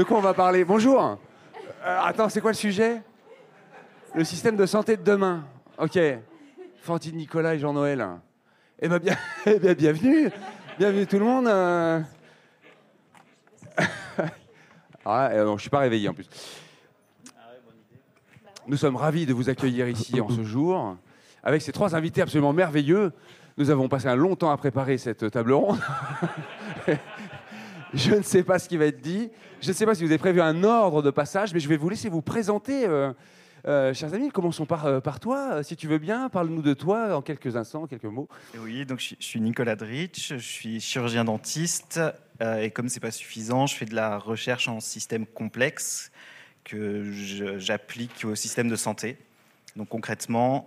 De quoi on va parler Bonjour. Euh, attends, c'est quoi le sujet? Le système de santé de demain. Ok. Fantine, Nicolas et Jean-Noël. Eh ben, bien, eh bien, bienvenue. Bienvenue tout le monde. euh. Ah, euh, suis pas réveillé en plus. Nous sommes ravis de vous accueillir ici en ce jour avec ces trois invités absolument merveilleux. Nous avons passé un long temps à préparer cette table ronde. je ne sais pas ce qui va être dit. Je ne sais pas si vous avez prévu un ordre de passage, mais je vais vous laisser vous présenter. euh, euh, chers amis, commençons par, euh, toi, si tu veux bien. Parle-nous de toi en quelques instants, en quelques mots. Oui, donc je suis- Nicolas Dritch, je suis chirurgien dentiste et comme c'est pas suffisant, je fais de la recherche en système complexe que j'applique au système de santé. Donc concrètement,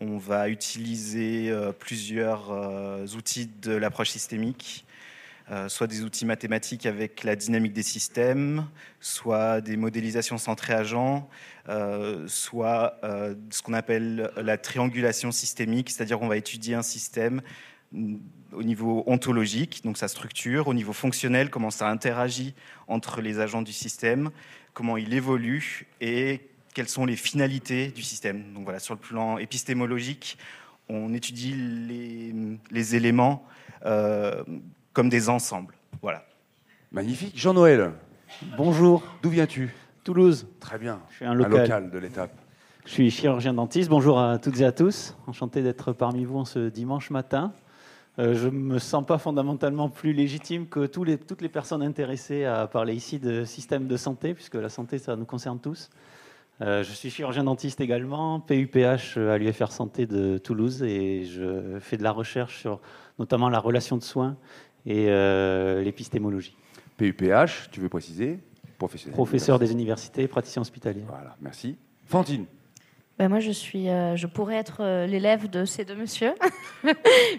on va utiliser plusieurs outils de l'approche systémique, euh, soit des outils mathématiques avec la dynamique des systèmes, soit des modélisations centrées agents, euh, soit euh, ce qu'on appelle la triangulation systémique, c'est-à-dire qu'on va étudier un système mm, au niveau ontologique, donc sa structure, au niveau fonctionnel, comment ça interagit entre les agents du système, comment il évolue et quelles sont les finalités du système. Donc voilà, sur le plan épistémologique, on étudie les, éléments comme des ensembles. Voilà. Magnifique. Jean-Noël, Bonjour, d'où viens-tu Toulouse. Très bien. Je suis un Un local. de l'étape. Je suis chirurgien dentiste. Bonjour à toutes et à tous. Enchanté d'être parmi vous en ce dimanche matin. Euh, je me sens pas fondamentalement plus légitime que tous les- toutes les personnes intéressées à parler ici de système de santé, puisque la santé, ça nous concerne tous. Euh, je suis chirurgien dentiste également, PUPH à l'UFR Santé de Toulouse, et je fais de la recherche sur notamment la relation de soins et euh, l'épistémologie. PUPH, tu veux préciser Professionnel. Professeur des universités, praticien hospitalier. Voilà, merci. Fantine, Ben, moi, je, suis, euh, je pourrais être euh, l'élève de ces deux messieurs,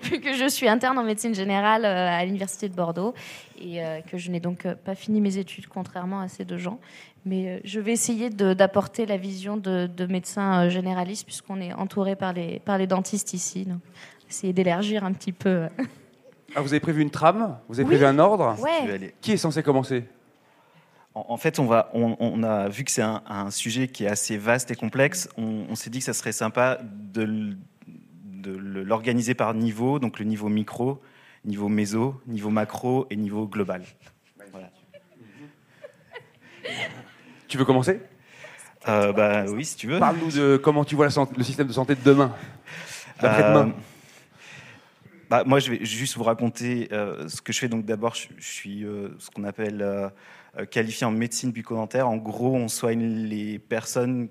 vu que je suis interne en médecine générale euh, à l'Université de Bordeaux et euh, que je n'ai donc euh, pas fini mes études, contrairement à ces deux gens. Mais euh, je vais essayer d'apporter la vision de, de médecins euh, généralistes, puisqu'on est entouré par les, par les dentistes ici. Donc, essayer d'élargir un petit peu. Ah, vous avez prévu une trame Vous avez Oui. prévu un ordre Ouais, Qui est censé commencer En, en fait, on, va, on, on a vu que c'est un, un sujet qui est assez vaste et complexe. On, on s'est dit que ça serait sympa de, l'organiser par niveau, donc le niveau micro, niveau méso, niveau macro et niveau global. Voilà. Tu veux commencer? Euh, bah oui, si tu veux. Parle-nous de comment tu vois la le système de santé de demain. Euh, bah, moi, je vais juste vous raconter euh, ce que je fais. Donc, d'abord, je, suis euh, ce qu'on appelle euh, qualifié en médecine bucco-dentaire. En gros, on soigne les personnes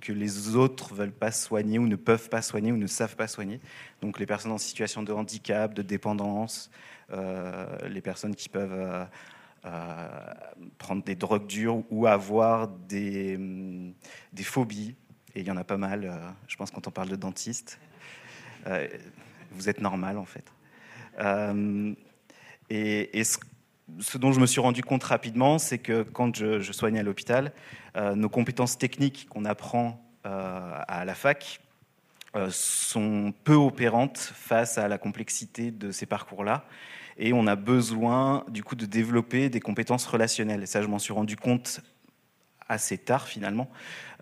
que les autres veulent pas soigner ou ne peuvent pas soigner ou ne savent pas soigner. Donc, les personnes en situation de handicap, de dépendance, les personnes qui peuvent prendre des drogues dures ou avoir des, des phobies. Et il y en a pas mal, je pense, quand on parle de dentiste. Vous êtes normal en fait. Euh, et ce, dont je me suis rendu compte rapidement, c'est que quand je, je soignais à l'hôpital, euh, nos compétences techniques qu'on apprend euh, à la fac sont peu opérantes face à la complexité de ces parcours-là. Et on a besoin du coup de développer des compétences relationnelles. Et ça, je m'en suis rendu compte assez tard finalement,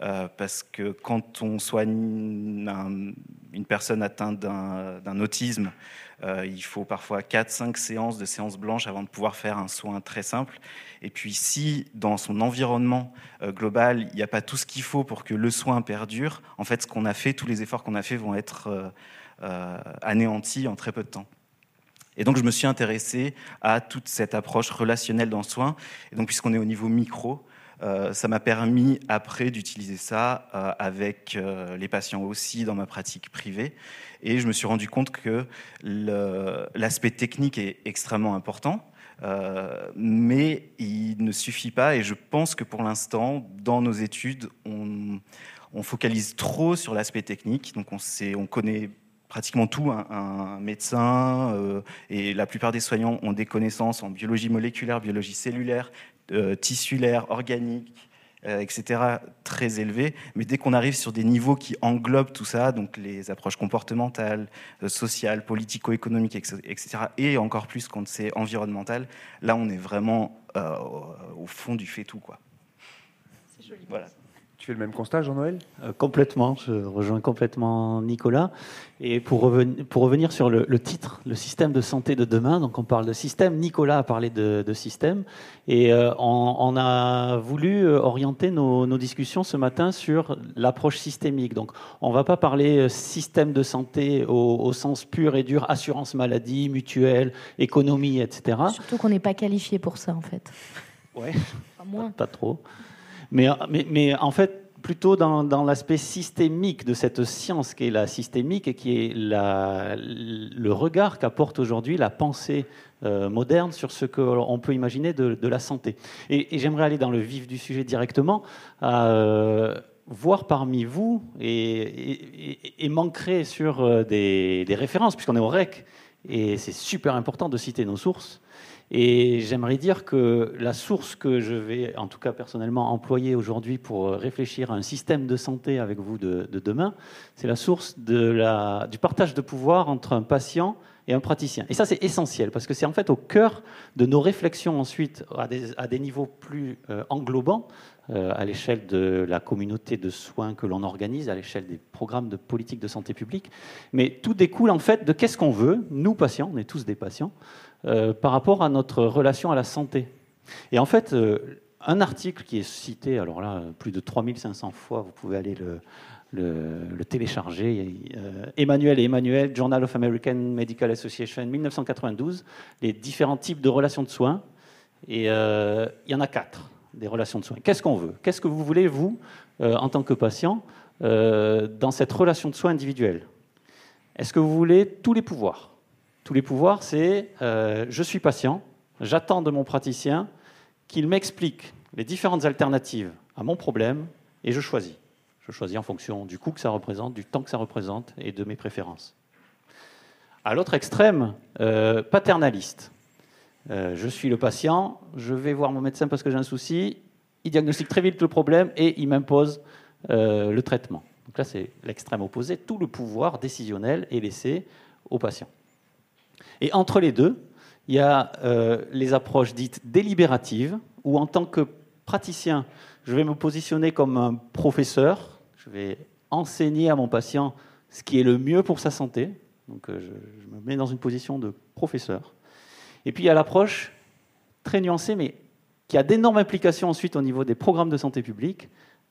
euh, parce que quand on soigne un- une personne atteinte d'un autisme, euh, il faut parfois 4-5 séances de séances blanches avant de pouvoir faire un soin très simple. Et puis si dans son environnement euh, global, il n'y a pas tout ce qu'il faut pour que le soin perdure, en fait ce qu'on a fait, tous les efforts qu'on a fait vont être anéantis en très peu de temps. Et donc je me suis intéressé à toute cette approche relationnelle dans le soin. Et donc puisqu'on est au niveau micro, euh, ça m'a permis après d'utiliser ça euh, avec euh, les patients aussi dans ma pratique privée. Et je me suis rendu compte que l'aspect technique est extrêmement important. mais il ne suffit pas et je pense que pour l'instant, dans nos études, on, focalise trop sur l'aspect technique. Donc on, sait, on connaît pratiquement tout, un, médecin et la plupart des soignants ont des connaissances en biologie moléculaire, biologie cellulaire, euh, tissulaire, organique, etc., très élevés. Mais dès qu'on arrive sur des niveaux qui englobent tout ça, donc les approches comportementales, sociales, politico-économiques, etc., et encore plus quand c'est environnemental, là, on est vraiment au fond du fait tout. Quoi. C'est joli. Voilà. Tu fais le même constat, Jean-Noël? Euh, Complètement, je rejoins complètement Nicolas. Et pour, revenir, pour revenir sur le, titre, le système de santé de demain, donc on parle de système, Nicolas a parlé de, système, et euh, on, a voulu euh, orienter nos, discussions ce matin sur l'approche systémique. Donc on ne va pas parler système de santé au, sens pur et dur, assurance maladie, mutuelle, économie, etc. Surtout qu'on n'est pas qualifié pour ça en fait. Ouais, moins. pas trop. Mais, en fait, plutôt dans, l'aspect systémique de cette science qui est la systémique et qui est le regard qu'apporte aujourd'hui la pensée euh, moderne sur ce qu'on peut imaginer de, la santé. Et, j'aimerais aller dans le vif du sujet directement, euh, voir parmi vous et, et, manquer sur euh, des références, puisqu'on est au REC, et c'est super important de citer nos sources. Et j'aimerais dire que la source que je vais, en tout cas personnellement, employer aujourd'hui pour réfléchir à un système de santé avec vous de, demain, c'est la source du partage de pouvoir entre un patient et un praticien. Et ça, c'est essentiel, parce que c'est en fait au cœur de nos réflexions ensuite à des, à des niveaux plus euh, englobants, euh, à l'échelle de la communauté de soins que l'on organise, à l'échelle des programmes de politique de santé publique. Mais tout découle en fait de qu'est-ce qu'on veut, nous patients, on est tous des patients, euh, par rapport à notre relation à la santé. Et en fait, euh, un article qui est cité, alors là, plus de 3500 fois, vous pouvez aller le, télécharger. Euh, Emmanuel et Emmanuel, Journal of American Medical Association, 1992, les différents types de relations de soins. Et il y en a quatre, des relations de soins. Qu'est-ce qu'on veut? Qu'est-ce que vous voulez, vous, en tant que patient, dans cette relation de soins individuelle? Est-ce que vous voulez tous les pouvoirs? Tous les pouvoirs, c'est euh, je suis patient, j'attends de mon praticien qu'il m'explique les différentes alternatives à mon problème et je choisis. Je choisis en fonction du coût que ça représente, du temps que ça représente et de mes préférences. À l'autre extrême, euh, paternaliste. Euh, je suis le patient, je vais voir mon médecin parce que j'ai un souci, il diagnostique très vite le problème et il m'impose le traitement. Donc là, c'est l'extrême opposé. Tout le pouvoir décisionnel est laissé au patient. Et entre les deux, il y a euh, les approches dites délibératives, où en tant que praticien, je vais me positionner comme un professeur, je vais enseigner à mon patient ce qui est le mieux pour sa santé, donc euh, je, me mets dans une position de professeur. Et puis il y a l'approche très nuancée, mais qui a d'énormes implications ensuite au niveau des programmes de santé publique,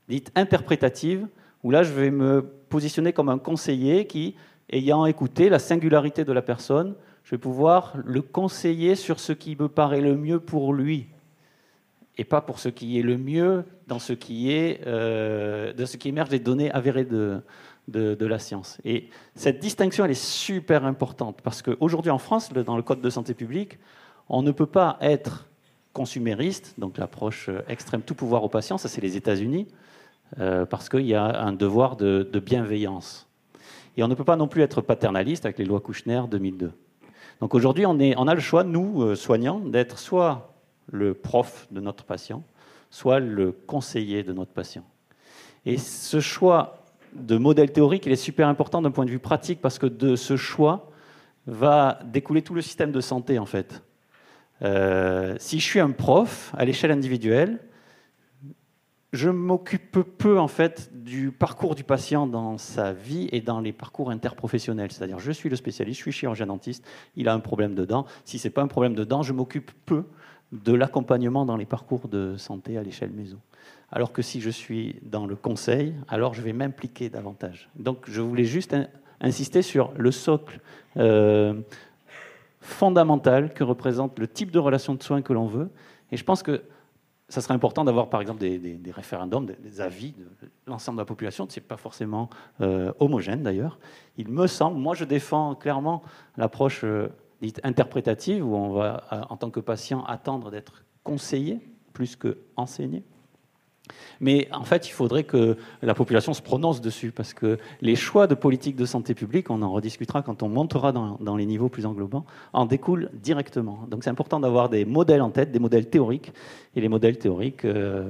dite interprétative, où là je vais me positionner comme un conseiller qui, ayant écouté la singularité de la personne, je vais pouvoir le conseiller sur ce qui me paraît le mieux pour lui et pas pour ce qui est le mieux dans ce qui est euh, de ce qui émerge des données avérées de, de, la science. Et cette distinction, elle est super importante parce qu'aujourd'hui en France, dans le Code de santé publique, on ne peut pas être consumériste, donc l'approche extrême tout pouvoir aux patients, ça c'est les États-Unis, euh, parce qu'il y a un devoir de, de bienveillance. Et on ne peut pas non plus être paternaliste avec les lois Kouchner 2002. Donc aujourd'hui, on, a le choix, nous, euh, soignants, d'être soit le prof de notre patient, soit le conseiller de notre patient. Et ce choix de modèle théorique, il est super important d'un point de vue pratique parce que de ce choix va découler tout le système de santé, en fait. Euh, si je suis un prof à l'échelle individuelle, je m'occupe peu en fait du parcours du patient dans sa vie et dans les parcours interprofessionnels. C'est-à-dire, je suis le spécialiste, je suis chirurgien dentiste, il a un problème de dents. Si c'est pas un problème de dents, je m'occupe peu de l'accompagnement dans les parcours de santé à l'échelle maison. Alors que si je suis dans le conseil, alors je vais m'impliquer davantage. Donc, je voulais juste insister sur le socle euh, fondamental que représente le type de relation de soins que l'on veut. Et je pense que ça serait important d'avoir, par exemple, des, référendums, des, avis de l'ensemble de la population. Ce n'est pas forcément euh, homogène, d'ailleurs. Il me semble, moi, je défends clairement l'approche euh, dite interprétative, où on va, euh, en tant que patient, attendre d'être conseillé plus que enseigné. Mais en fait, il faudrait que la population se prononce dessus, parce que les choix de politique de santé publique, on en rediscutera quand on montera dans, les niveaux plus englobants, en découlent directement. Donc c'est important d'avoir des modèles en tête, des modèles théoriques, et les modèles théoriques, euh,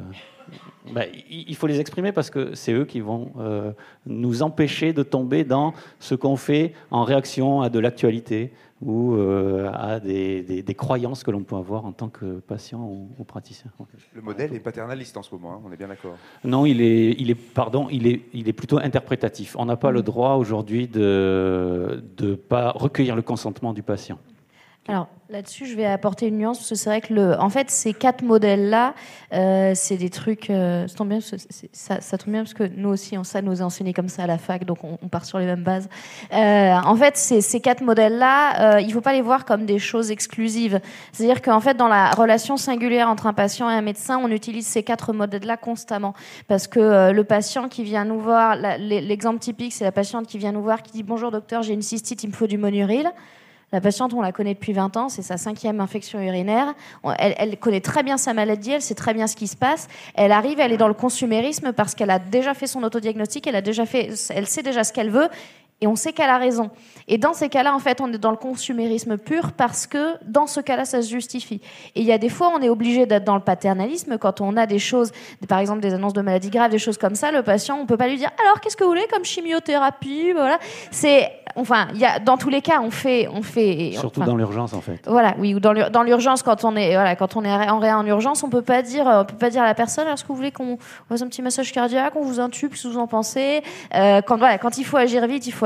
bah, il faut les exprimer parce que c'est eux qui vont euh, nous empêcher de tomber dans ce qu'on fait en réaction à de l'actualité ou euh, à des, croyances que l'on peut avoir en tant que patient ou, praticien. Le modèle est paternaliste en ce moment, hein, on est bien d'accord Non, il est, il est, pardon, il est, il est plutôt interprétatif. On n'a pas le mmh. droit aujourd'hui de ne pas recueillir le consentement du patient. Alors là-dessus, je vais apporter une nuance parce que c'est vrai que le, en fait, ces quatre modèles-là, euh, c'est des trucs. Euh, ça, tombe bien, ça, tombe bien parce que nous aussi, on, ça nous a enseigné comme ça à la fac, donc on, part sur les mêmes bases. Euh, en fait, ces, ces quatre modèles-là, il ne faut pas les voir comme des choses exclusives. C'est-à-dire qu'en fait, dans la relation singulière entre un patient et un médecin, on utilise ces quatre modèles-là constamment parce que le patient qui vient nous voir, l'exemple typique, c'est la patiente qui vient nous voir qui dit bonjour docteur, j'ai une cystite, il me faut du monuril. La patiente, on la connaît depuis 20 ans, c'est sa cinquième infection urinaire. Elle, connaît très bien sa maladie, elle sait très bien ce qui se passe. Elle arrive, elle est dans le consumérisme parce qu'elle a déjà fait son autodiagnostic, elle, a déjà fait, elle sait déjà ce qu'elle veut et on sait qu'elle a raison. Et dans ces cas-là, en fait, on est dans le consumérisme pur parce que dans ce cas-là, ça se justifie. Et il y a des fois, on est obligé d'être dans le paternalisme quand on a des choses, par exemple des annonces de maladies graves, des choses comme ça. Le patient, on peut pas lui dire alors qu'est-ce que vous voulez comme chimiothérapie, voilà. C'est enfin, il y a, dans tous les cas, on fait, on fait. Surtout dans l'urgence, en fait. Voilà, oui, ou dans l'urgence, quand on est, voilà, quand on est en réa en urgence, on peut pas dire, on peut pas dire à la personne, est-ce que vous voulez qu'on fasse un petit massage cardiaque, on vous intube, ce que vous en pensez? Euh, quand voilà, quand il faut agir vite, il faut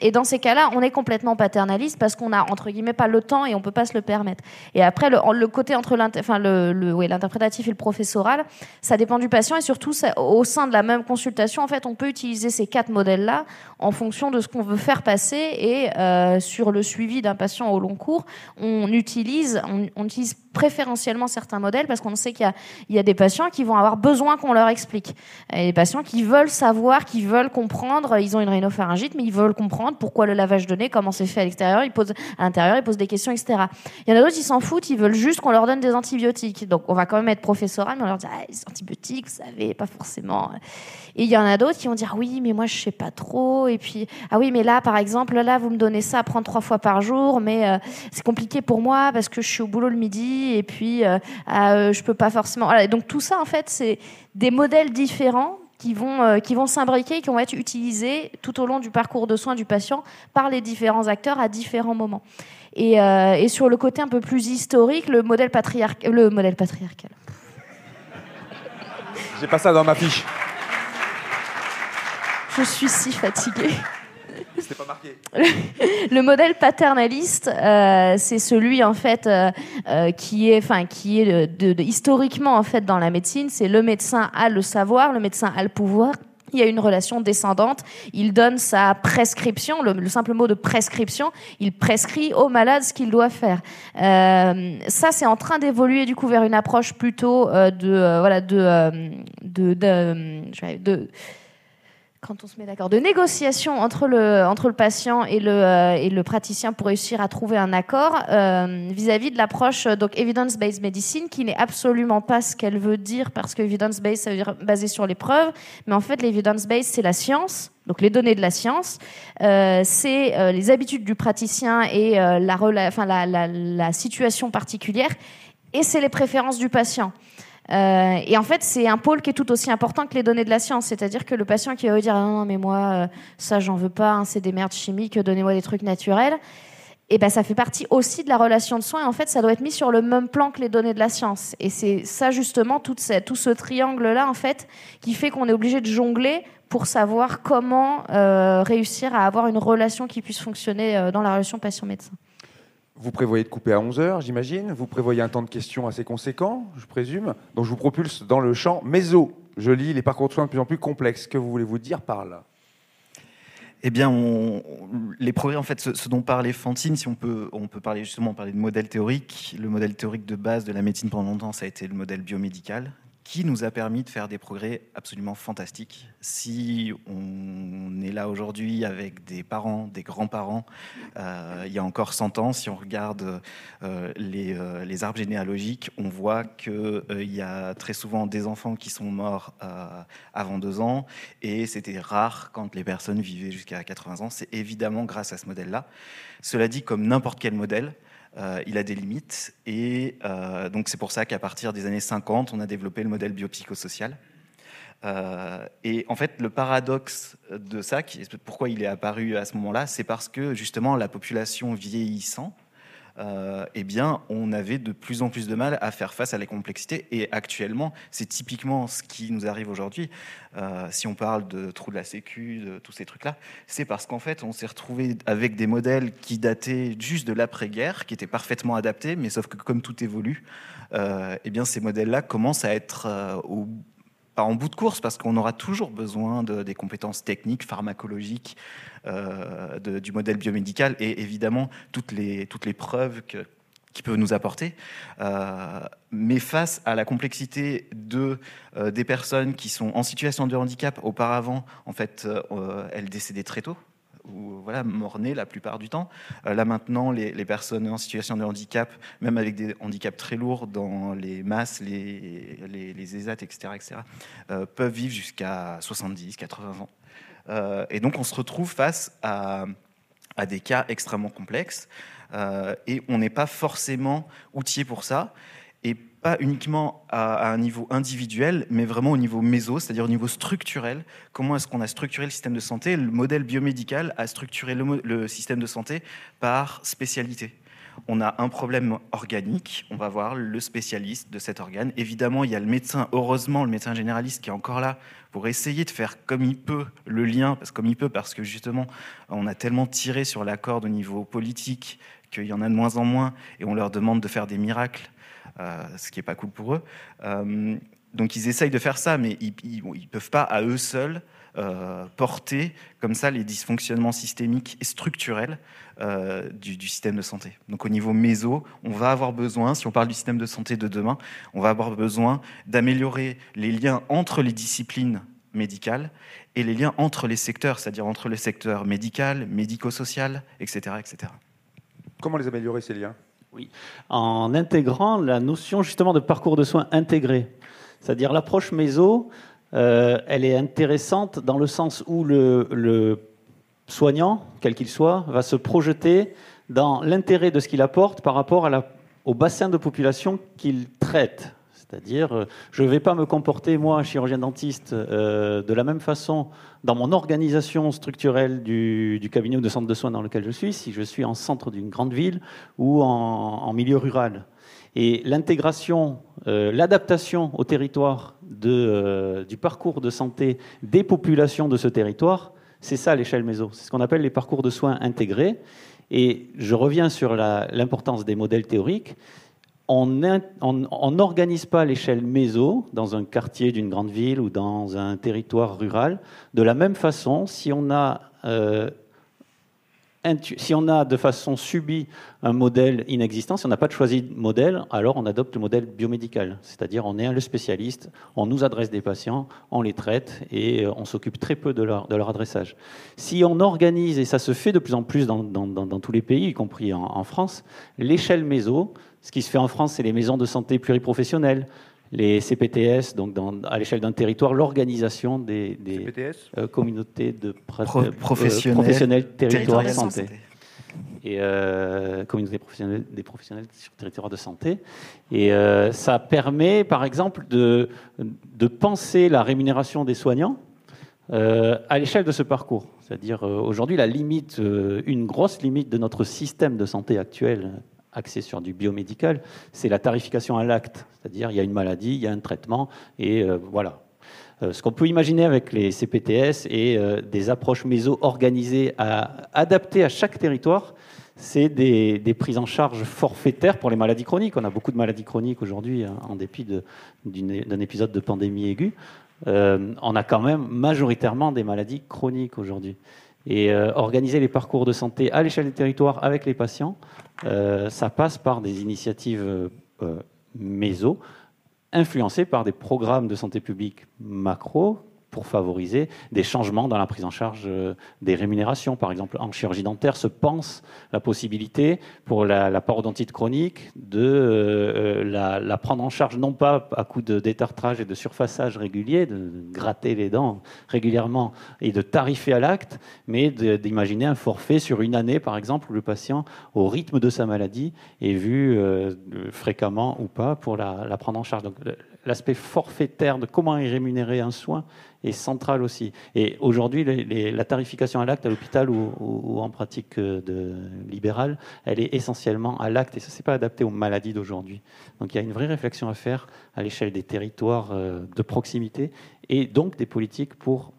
Et dans ces cas-là, on est complètement paternaliste parce qu'on a entre guillemets pas le temps et on peut pas se le permettre. Et après, le, côté entre le, l'interprétatif et le professoral, ça dépend du patient et surtout au sein de la même consultation, en fait, on peut utiliser ces quatre modèles-là en fonction de ce qu'on veut faire passer et euh, sur le suivi d'un patient au long cours, on utilise, on, utilise préférentiellement certains modèles parce qu'on sait qu'il y, y, a des patients qui vont avoir besoin qu'on leur explique. Et des patients qui veulent savoir, qui veulent comprendre, ils ont une rhinopharyngite, mais ils veulent comprendre pourquoi le lavage de nez, comment c'est fait à l'extérieur, ils posent à l'intérieur, ils posent des questions, etc. Il y en a d'autres, ils s'en foutent, ils veulent juste qu'on leur donne des antibiotiques. Donc on va quand même être professoral, mais on leur dit ah, les antibiotiques, vous savez, pas forcément. Et il y en a d'autres qui vont dire oui, mais moi je sais pas trop. Puis ah oui, mais là par exemple, là vous me donnez ça à prendre trois fois par jour, mais euh, c'est compliqué pour moi parce que je suis au boulot le midi et puis euh, euh, je peux pas forcément. Donc tout ça en fait, c'est des modèles différents qui vont, qui vont s'imbriquer et qui vont être utilisés tout au long du parcours de soins du patient par les différents acteurs à différents moments. Et, et sur le côté un peu plus historique, le modèle, patriarcal, le modèle patriarcal. J'ai pas ça dans ma fiche. Je suis si fatiguée. C'était pas marqué. le modèle paternaliste, euh, c'est celui en fait euh, euh, qui est, enfin qui est de, historiquement en fait dans la médecine, c'est le médecin a le savoir, le médecin a le pouvoir. Il y a une relation descendante. Il donne sa prescription, le, simple mot de prescription. Il prescrit au malade ce qu'il doit faire. ça, c'est en train d'évoluer du coup vers une approche plutôt de voilà de, de, de, de quand on se met d'accord, de négociation entre le, entre le patient et le, euh, et le praticien pour réussir à trouver un accord euh, vis-à-vis de l'approche euh, evidence-based medicine qui n'est absolument pas ce qu'elle veut dire parce que evidence-based ça veut dire basé sur les preuves, mais en fait l'evidence-based c'est la science, donc les données de la science, c'est les habitudes du praticien et la, enfin, la, la, la situation particulière et c'est les préférences du patient. Euh, et en fait, c'est un pôle qui est tout aussi important que les données de la science. C'est-à-dire que le patient qui va dire ah non, mais moi, euh, ça, j'en veux pas, hein, c'est des merdes chimiques, donnez-moi des trucs naturels. Et ben, ça fait partie aussi de la relation de soins. Et en fait, ça doit être mis sur le même plan que les données de la science. Et c'est ça, justement, tout, tout ce triangle-là, en fait, qui fait qu'on est obligé de jongler pour savoir comment euh, réussir à avoir une relation qui puisse fonctionner dans la relation patient-médecin. Vous prévoyez de couper à 11 heures, j'imagine. Vous prévoyez un temps de questions assez conséquent, je présume. Donc je vous propulse dans le champ méso. Je lis les parcours de soins de plus en plus complexes. Que voulez-vous dire par là? Eh bien, les progrès, en fait, ce, dont parlait Fantine, si on peut, on peut parler justement parler de modèle théorique. Le modèle théorique de base de la médecine pendant longtemps, ça a été le modèle biomédical, qui nous a permis de faire des progrès absolument fantastiques. Si on est là aujourd'hui avec des parents, des grands-parents, euh, il y a encore 100 ans, si on regarde euh, les, euh, les, arbres généalogiques, on voit qu'il y a très souvent des enfants qui sont morts avant deux ans, et c'était rare quand les personnes vivaient jusqu'à 80 ans. C'est évidemment grâce à ce modèle-là. Cela dit, comme n'importe quel modèle, il a des limites. Et donc c'est pour ça qu'à partir des années 50, on a développé le modèle biopsychosocial. et en fait, le paradoxe de ça, pourquoi il est apparu à ce moment-là, c'est parce que justement la population vieillissant, euh, eh bien, on avait de plus en plus de mal à faire face à la complexité. Et actuellement, c'est typiquement ce qui nous arrive aujourd'hui. Euh, si on parle de trous de la sécu, de tous ces trucs-là, c'est parce qu'en fait, on s'est retrouvé avec des modèles qui dataient juste de l'après-guerre, qui étaient parfaitement adaptés, mais sauf que comme tout évolue, euh, eh bien, ces modèles-là commencent à être au en bout de course, parce qu'on aura toujours besoin de, des compétences techniques, pharmacologiques, euh, du modèle biomédical et évidemment toutes les, preuves que, qu'il peut nous apporter. Euh, mais face à la complexité euh, des personnes qui sont en situation de handicap, auparavant, en fait, elles décédaient très tôt ou voilà, mort-nés la plupart du temps. là maintenant, les, personnes en situation de handicap, même avec des handicaps très lourds dans les masses, les, les, ESAT, etc., etc. peuvent vivre jusqu'à 70, 80 ans. Euh, et donc on se retrouve face à, des cas extrêmement complexes euh, et on n'est pas forcément outillé pour ça et pas uniquement à, un niveau individuel, mais vraiment au niveau méso, c'est-à-dire au niveau structurel. Comment est-ce qu'on a structuré le système de santé? Le modèle biomédical a structuré le système de santé par spécialité on a un problème organique, on va voir le spécialiste de cet organe. Évidemment, il y a le médecin, heureusement, le médecin généraliste qui est encore là pour essayer de faire comme il peut le lien, parce comme il peut, parce que justement, on a tellement tiré sur la corde au niveau politique qu'il y en a de moins en moins, et on leur demande de faire des miracles, ce qui n'est pas cool pour eux. Euh, donc ils essayent de faire ça, mais ils ne peuvent pas à eux seuls euh, porter comme ça les dysfonctionnements systémiques et structurels euh, du, système de santé. Donc au niveau méso, on va avoir besoin, si on parle du système de santé de demain, on va avoir besoin d'améliorer les liens entre les disciplines médicales et les liens entre les secteurs, c'est-à-dire entre le secteur médical, médico-social, etc., etc. Comment les améliorer ces liens? En intégrant la notion justement de parcours de soins intégré, c'est-à-dire l'approche méso euh, elle est intéressante dans le sens où le, soignant, quel qu'il soit, va se projeter dans l'intérêt de ce qu'il apporte par rapport au bassin de population qu'il traite. C'est-à-dire, euh, je ne vais pas me comporter, moi, chirurgien dentiste, euh, de la même façon dans mon organisation structurelle du, cabinet ou de centre de soins dans lequel je suis, si je suis en centre d'une grande ville ou en milieu rural. Et l'intégration, euh, l'adaptation au territoire du parcours de santé des populations de ce territoire, c'est ça l'échelle méso. C'est ce qu'on appelle les parcours de soins intégrés. Et je reviens sur l'importance des modèles théoriques. On n'organise pas l'échelle méso dans un quartier d'une grande ville ou dans un territoire rural de la même façon si on a euh, si on a de façon subie un modèle inexistant, si on n'a pas de choisi de modèle, alors on adopte le modèle biomédical. C'est-à-dire on est le spécialiste, on nous adresse des patients, on les traite et euh, on s'occupe très peu de leur, de leur, adressage. Si on organise, et ça se fait de plus en plus dans, tous les pays, y compris en, France, l'échelle méso, ce qui se fait en France, c'est les maisons de santé pluriprofessionnelles, les CPTS, donc à l'échelle d'un territoire, l'organisation des, euh, communautés de euh, professionnels, territoires de santé. Et euh, communautés professionnelles, des professionnels sur territoire de santé. Et ça permet, par exemple, de, de penser la rémunération des soignants à l'échelle de ce parcours. C'est-à-dire, aujourd'hui, la limite, une grosse limite de notre système de santé actuel, axé sur du biomédical, c'est la tarification à l'acte. C'est-à-dire, il y a une maladie, il y a un traitement, et euh, voilà. Euh, ce qu'on peut imaginer avec les CPTS et euh, des approches méso organisées, à, adaptées à chaque territoire, c'est des, prises en charge forfaitaires pour les maladies chroniques. On a beaucoup de maladies chroniques aujourd'hui, hein, en dépit d'un épisode de pandémie aiguë. on a quand même majoritairement des maladies chroniques aujourd'hui. Et organiser les parcours de santé à l'échelle des territoires avec les patients, euh, ça passe par des initiatives euh, méso, influencées par des programmes de santé publique macro, pour favoriser des changements dans la prise en charge euh, des rémunérations. Par exemple, en chirurgie dentaire se pense la possibilité pour la, parodontite chronique de euh, la, prendre en charge non pas à coup de détartrage et de surfaçage régulier, de gratter les dents régulièrement et de tarifer à l'acte, mais d'imaginer un forfait sur une année, par exemple, où le patient, au rythme de sa maladie, est vu euh, fréquemment ou pas pour la, la prendre en charge. Donc, l'aspect forfaitaire de comment est rémunéré un soin est central aussi. Et aujourd'hui, la tarification à l'acte à l'hôpital ou, en pratique euh, de, libérale, elle est essentiellement à l'acte et ça, n'est pas adapté aux maladies d'aujourd'hui. Donc il y a une vraie réflexion à faire à l'échelle des territoires euh, de proximité et donc des politiques pour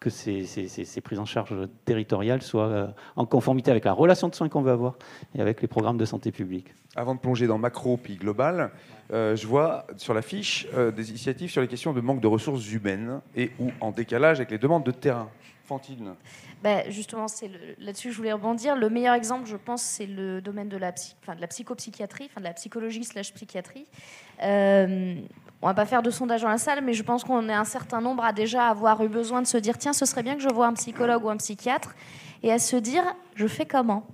que ces, ces, prises en charge territoriales soient euh, en conformité avec la relation de soins qu'on veut avoir et avec les programmes de santé publique. Avant de plonger dans macro puis global, euh, je vois sur la fiche euh, des initiatives sur les questions de manque de ressources humaines et ou en décalage avec les demandes de terrain. Fantine ben justement, c'est là-dessus que je voulais rebondir. Le meilleur exemple, je pense, c'est le domaine de la, enfin, de la psychopsychiatrie, enfin, de la psychologie slash psychiatrie. Euh, on va pas faire de sondage dans la salle, mais je pense qu'on est un certain nombre à déjà avoir eu besoin de se dire tiens, ce serait bien que je vois un psychologue ou un psychiatre, et à se dire je fais comment?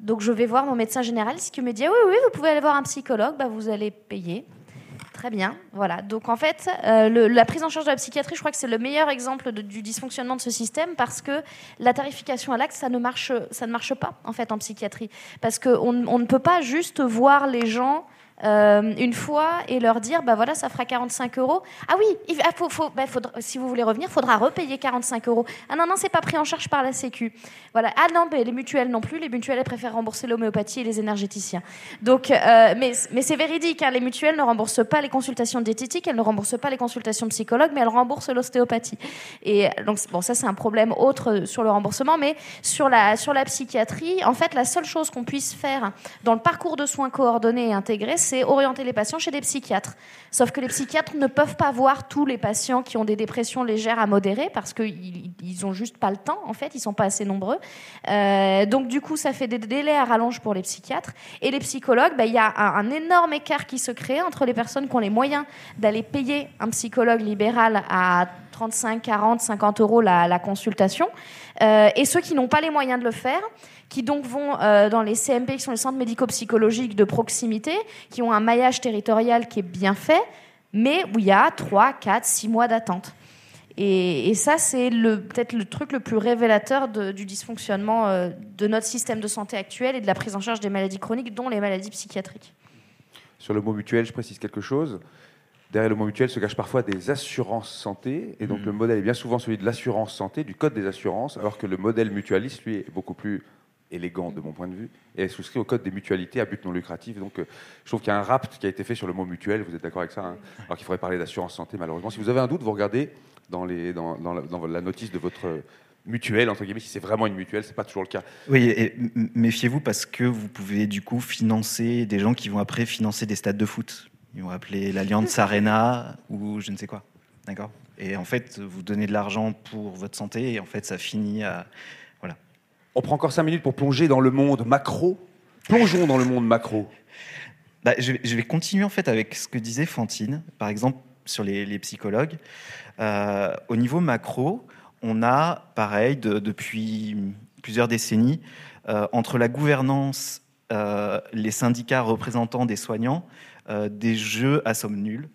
Donc je vais voir mon médecin généraliste qui me dit ah oui, oui, vous pouvez aller voir un psychologue, bah, vous allez payer. Très bien, voilà. Donc en fait, euh, la prise en charge de la psychiatrie, je crois que c'est le meilleur exemple du dysfonctionnement de ce système parce que la tarification à l'acte, ça ne marche, ça ne marche pas en fait en psychiatrie, parce qu'on on ne peut pas juste voir les gens euh, une fois et leur dire bah voilà ça fera 45 euros. Ah oui il ah, faut, faut, bah, faudra, si vous voulez revenir faudra repayer 45 euros. Ah non non c'est pas pris en charge par la sécu. Voilà. Ah non les mutuelles non plus. Les mutuelles elles préfèrent rembourser l'homéopathie et les énergéticiens. Donc euh, mais, mais c'est véridique hein, les mutuelles ne remboursent pas les consultations diététiques elles ne remboursent pas les consultations psychologues mais elles remboursent l'ostéopathie. Et donc bon ça c'est un problème autre sur le remboursement mais sur la sur la psychiatrie en fait la seule chose qu'on puisse faire dans le parcours de soins coordonnés et intégrés c'est orienter les patients chez des psychiatres. Sauf que les psychiatres ne peuvent pas voir tous les patients qui ont des dépressions légères à modérées parce qu'ils n'ont juste pas le temps, en fait, ils sont pas assez nombreux. Euh, donc, du coup, ça fait des délais à rallonge pour les psychiatres. Et les psychologues, bah, il y a un, énorme écart qui se crée entre les personnes qui ont les moyens d'aller payer un psychologue libéral à 35, 40, 50 euros la, consultation, euh, et ceux qui n'ont pas les moyens de le faire qui donc vont euh, dans les CMP, qui sont les centres médico-psychologiques de proximité, qui ont un maillage territorial qui est bien fait, mais où il y a 3, 4, 6 mois d'attente. Et, ça, c'est peut-être le truc le plus révélateur du dysfonctionnement euh, de notre système de santé actuel et de la prise en charge des maladies chroniques, dont les maladies psychiatriques. Sur le mot mutuel, je précise quelque chose. Derrière le mot mutuel se cachent parfois des assurances santé, et donc mmh. le modèle est bien souvent celui de l'assurance santé, du code des assurances, alors que le modèle mutualiste, lui, est beaucoup plus élégant de mon point de vue, et elle souscrit au code des mutualités à but non lucratif. Donc, euh, je trouve qu'il y a un rapt qui a été fait sur le mot mutuel. Vous êtes d'accord avec ça hein Alors qu'il faudrait parler d'assurance santé, malheureusement. Si vous avez un doute, vous regardez dans, les, dans, la, notice de votre mutuelle, entre guillemets, si c'est vraiment une mutuelle, c'est pas toujours le cas. Oui, et méfiez-vous parce que vous pouvez du coup financer des gens qui vont après financer des stades de foot. Ils vont appeler l'Alliance Arena ou je ne sais quoi. D'accord? Et en fait, vous donnez de l'argent pour votre santé et en fait, ça finit à on prend encore cinq minutes pour plonger dans le monde macro. Plongeons dans le monde macro. Bah, je, vais continuer en fait avec ce que disait Fantine, par exemple sur les, psychologues. Euh, au niveau macro, on a, pareil, depuis plusieurs décennies, euh, entre la gouvernance, euh, les syndicats représentants des soignants, des jeux à somme nulle.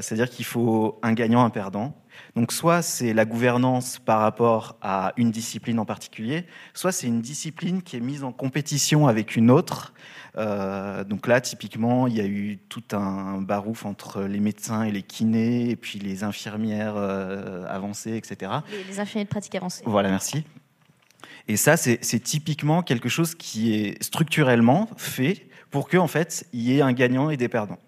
C'est-à-dire qu'il faut un gagnant, un perdant. Donc soit c'est la gouvernance par rapport à une discipline en particulier, soit c'est une discipline qui est mise en compétition avec une autre. Euh, donc là, typiquement, il y a eu tout un barouf entre les médecins et les kinés, et puis les infirmières euh, avancées, etc. Les, infirmiers de pratique avancée. Voilà, merci. Et ça, c'est typiquement quelque chose qui est structurellement fait pour qu'en en fait, il y ait un gagnant et des perdants.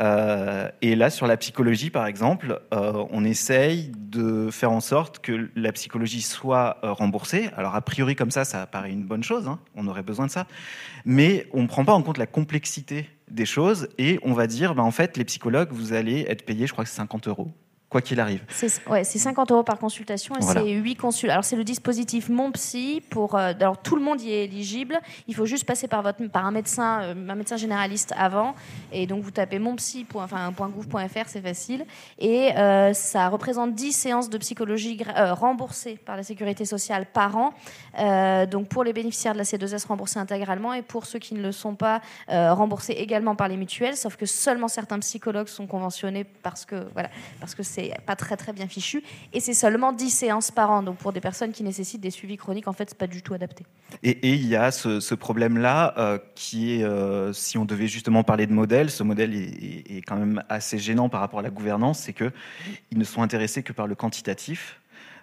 Euh, et là, sur la psychologie, par exemple, euh, on essaye de faire en sorte que la psychologie soit euh, remboursée. Alors, a priori, comme ça, ça paraît une bonne chose, hein. on aurait besoin de ça. Mais on ne prend pas en compte la complexité des choses et on va dire, ben, en fait, les psychologues, vous allez être payés, je crois que c'est 50 euros quoi qu'il arrive. C'est ouais, 50 euros par consultation et c'est 8 consultations. Alors c'est le dispositif Mon Psy pour. Euh, alors tout le monde y est éligible. Il faut juste passer par, votre, par un médecin, euh, un médecin généraliste avant. Et donc vous tapez monpsy.gouv.fr, enfin, c'est facile. Et euh, ça représente 10 séances de psychologie remboursées par la sécurité sociale par an. donc pour les bénéficiaires de la C2S remboursées intégralement et pour ceux qui ne le sont pas remboursés également par les mutuelles. Sauf que seulement certains psychologues sont conventionnés parce que voilà parce que c'est pas très très bien fichu. Et c'est seulement 10 séances par an. Donc pour des personnes qui nécessitent des suivis chroniques, en fait, c'est pas du tout adapté. Et, il y a ce, problème-là euh, qui est, euh, si on devait justement parler de modèle, ce modèle est, quand même assez gênant par rapport à la gouvernance, c'est qu'ils ne sont intéressés que par le quantitatif.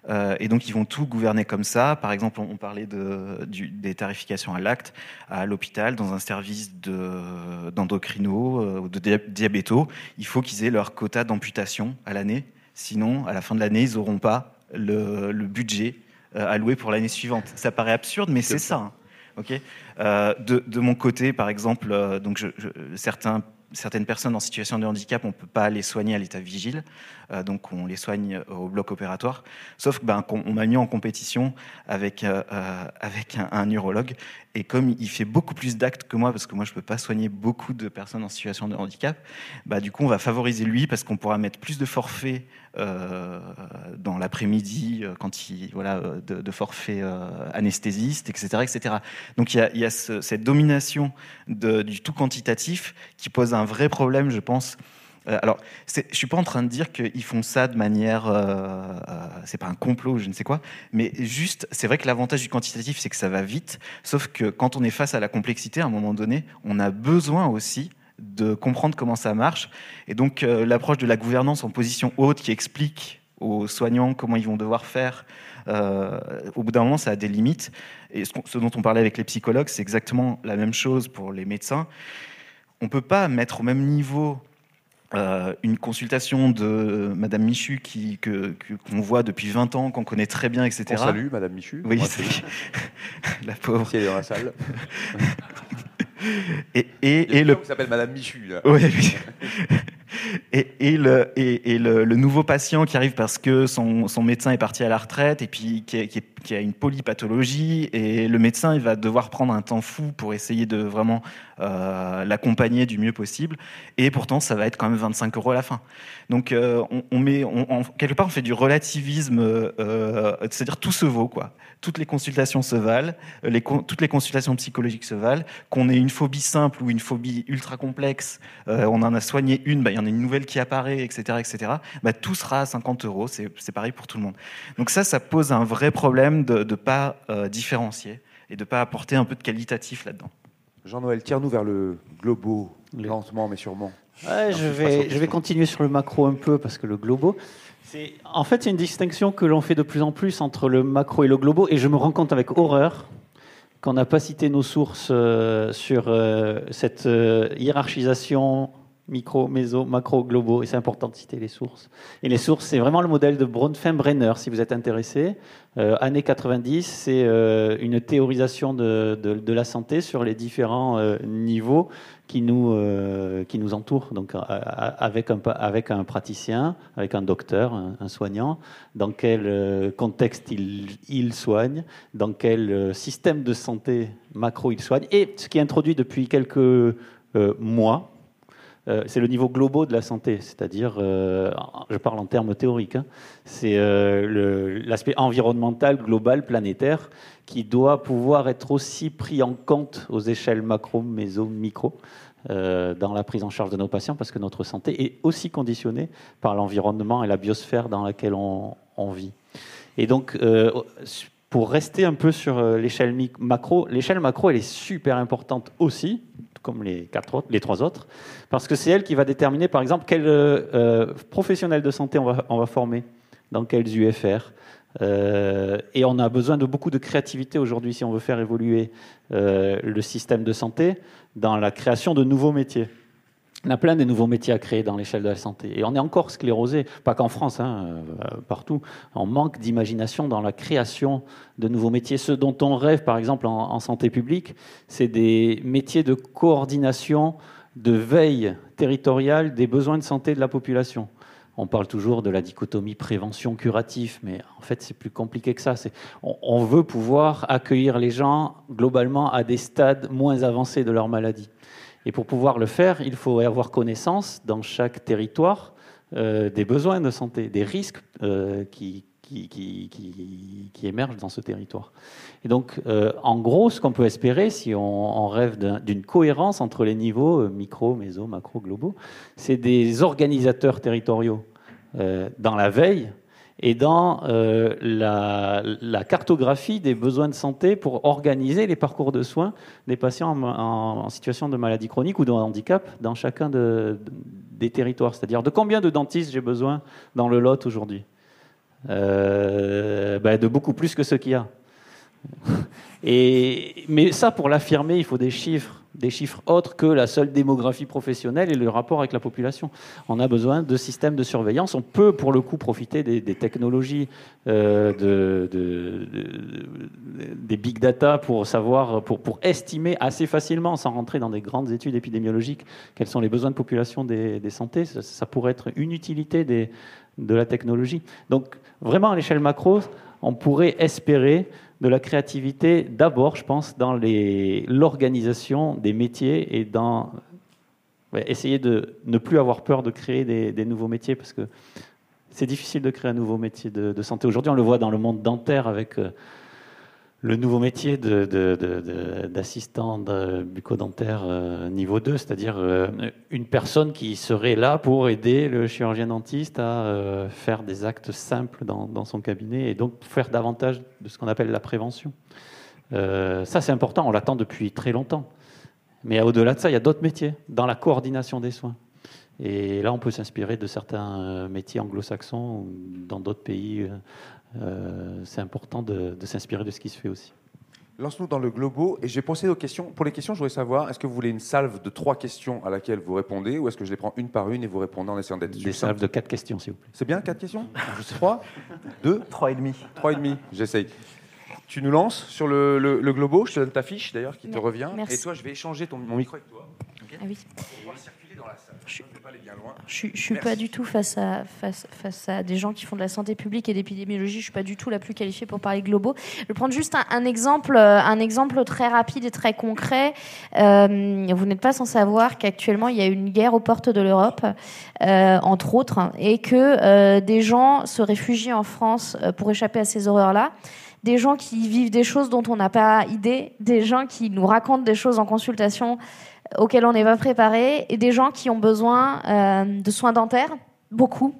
Euh, et donc, ils vont tout gouverner comme ça. Par exemple, on, parlait de, des tarifications à l'acte, à l'hôpital, dans un service d'endocrino, de, de diabéto. Il faut qu'ils aient leur quota d'amputation à l'année. Sinon, à la fin de l'année, ils n'auront pas le, budget euh, alloué pour l'année suivante. Ça paraît absurde, mais c'est ça. Hein. Euh, de, mon côté, par exemple, euh, donc certains certaines personnes en situation de handicap, on ne peut pas les soigner à l'état vigile, euh, donc on les soigne au bloc opératoire. Sauf qu'on ben, m'a mis en compétition avec, euh, euh, avec un, neurologue, et comme il fait beaucoup plus d'actes que moi, parce que moi je ne peux pas soigner beaucoup de personnes en situation de handicap, bah, du coup on va favoriser lui, parce qu'on pourra mettre plus de forfaits dans l'après-midi, quand il voilà de, de forfait anesthésiste, etc., etc. Donc il y a, cette domination du tout quantitatif qui pose un vrai problème, je pense. Euh, alors, je suis pas en train de dire qu'ils font ça de manière, euh, euh, c'est pas un complot, je ne sais quoi, mais juste, c'est vrai que l'avantage du quantitatif, c'est que ça va vite. Sauf que quand on est face à la complexité, à un moment donné, on a besoin aussi de comprendre comment ça marche. Et donc, l'approche de la gouvernance en position haute qui explique aux soignants comment ils vont devoir faire. au bout d'un moment, ça a des limites. Et ce, dont on parlait avec les psychologues, c'est exactement la même chose pour les médecins on ne peut pas mettre au même niveau euh, une consultation de Madame Michu qui, que, qu'on voit depuis 20 ans, qu'on connaît très bien, etc. On salue Madame Michu. Oui, la pauvre. Si elle est dans la salle. et, et, et le. Qui s'appelle Madame Michu. Là. Oui, oui. Et, le, nouveau patient qui arrive parce que son, médecin est parti à la retraite et puis qui, qui, a une polypathologie et le médecin il va devoir prendre un temps fou pour essayer de vraiment euh, l'accompagner du mieux possible et pourtant ça va être quand même 25 euros à la fin. Donc euh, quelque part on fait du relativisme, euh, c'est-à-dire tout se vaut quoi. Toutes les consultations se valent, les, toutes les consultations psychologiques se valent. Qu'on ait une phobie simple ou une phobie ultra complexe, on en a soigné une, bah, y en a une nouvelle qui apparaît, etc., etc. Bah, tout sera à 50 euros. C'est pareil pour tout le monde. Donc ça, ça pose un vrai problème de ne pas différencier et de ne pas apporter un peu de qualitatif là-dedans. Jean-Noël, tire-nous vers le globo, lentement mais sûrement. je, vais, je vais continuer sur le macro un peu parce que le globo, c'est en fait c'est une distinction que l'on fait de plus en plus entre le macro et le globo et je me rends compte avec horreur qu'on n'a pas cité nos sources euh, sur euh, cette euh, hiérarchisation micro, méso, macro, globaux, et c'est important de citer les sources. Et les sources, c'est vraiment le modèle de Bronfenbrenner, si vous êtes intéressé. Euh, années 90, c'est euh, une théorisation de, la santé sur les différents euh, niveaux qui nous, euh, qui nous entourent, donc avec un, avec praticien, avec un docteur, un, soignant, dans quel contexte il, il, soigne, dans quel système de santé macro il soigne, et ce qui est introduit depuis quelques mois, euh, c'est le niveau global de la santé, c'est-à-dire, euh, je parle en termes théoriques, hein, c'est euh, l'aspect environnemental, global, planétaire, qui doit pouvoir être aussi pris en compte aux échelles macro, méso, micro, dans la prise en charge de nos patients, parce que notre santé est aussi conditionnée par l'environnement et la biosphère dans laquelle on, on vit. Et donc, pour rester un peu sur l'échelle macro, l'échelle macro, elle est super importante aussi, comme les, trois autres, parce que c'est elle qui va déterminer, par exemple, quel euh, euh, professionnel de santé on va, former, dans quels UFR. Euh, et on a besoin de beaucoup de créativité aujourd'hui si on veut faire évoluer le système de santé dans la création de nouveaux métiers. On a plein de nouveaux métiers à créer dans l'échelle de la santé. Et on est encore sclérosé, pas qu'en France, hein, euh, partout. On manque d'imagination dans la création de nouveaux métiers. Ce dont on rêve, par exemple, en, santé publique, c'est des métiers de coordination, de veille territoriale des besoins de santé de la population. On parle toujours de la dichotomie prévention-curatif, mais en fait, c'est plus compliqué que ça. On, on, veut pouvoir accueillir les gens globalement à des stades moins avancés de leur maladie. Et pour pouvoir le faire, il faut avoir connaissance dans chaque territoire euh, des besoins de santé, des risques euh, qui, émergent dans ce territoire. Et donc, euh, en gros, ce qu'on peut espérer, si on rêve d'une cohérence entre les niveaux micro, méso, macro, globaux, c'est des organisateurs territoriaux dans la veille et dans euh, la, cartographie des besoins de santé pour organiser les parcours de soins des patients en, situation de maladie chronique ou de handicap dans chacun des territoires. C'est-à-dire de combien de dentistes j'ai besoin dans le Lot aujourd'hui? Euh, ben De beaucoup plus que ce qu'il y a. Et, mais ça, pour l'affirmer, il faut des chiffres des chiffres autres que la seule démographie professionnelle et le rapport avec la population. On a besoin de systèmes de surveillance. On peut, pour le coup, profiter des, technologies euh, de, des big data pour savoir, pour, estimer assez facilement, sans rentrer dans des grandes études épidémiologiques, quels sont les besoins de population des, des santé. Ça, pourrait être une utilité de la technologie. Donc, vraiment, à l'échelle macro, on pourrait espérer de la créativité d'abord, je pense, dans l'organisation des métiers et dans essayer de ne plus avoir peur de créer des, nouveaux métiers parce que c'est difficile de créer un nouveau métier de, santé. Aujourd'hui, on le voit dans le monde dentaire avec euh, le nouveau métier d'assistant de, bucco-dentaire euh, niveau 2, c'est-à-dire euh, une personne qui serait là pour aider le chirurgien dentiste à euh, faire des actes simples dans, son cabinet et donc faire davantage de ce qu'on appelle la prévention. ça, c'est important, on l'attend depuis très longtemps. Mais au-delà de ça, il y a d'autres métiers dans la coordination des soins. Et là, on peut s'inspirer de certains métiers anglo-saxons ou dans d'autres pays c'est important de, s'inspirer de ce qui se fait aussi. Lance-nous dans le globo et j'ai pensé aux questions. Pour les questions, je voudrais savoir est-ce que vous voulez une salve de trois questions à laquelle vous répondez ou est-ce que je les prends une par une et vous répondez en essayant d'être Des salves de quatre questions, s'il vous plaît. C'est bien, quatre questions? Trois? Deux? Trois et demi. Trois et demi, j'essaye. Tu nous lances sur le, le, globo, je te donne ta fiche d'ailleurs qui te revient. Et toi, je vais échanger ton, mon micro avec toi. Ah oui. Je ne suis pas du tout face à, face, face à des gens qui font de la santé publique et d'épidémiologie. Je ne suis pas du tout la plus qualifiée pour parler globaux. Je vais prendre juste un, exemple, euh, un exemple très rapide et très concret. Euh, vous n'êtes pas sans savoir qu'actuellement, il y a une guerre aux portes de l'Europe, euh, entre autres, et que des gens se réfugient en France pour échapper à ces horreurs-là des gens qui vivent des choses dont on n'a pas idée, des gens qui nous racontent des choses en consultation auxquels on n'est pas préparé, et des gens qui ont besoin euh, de soins dentaires, beaucoup,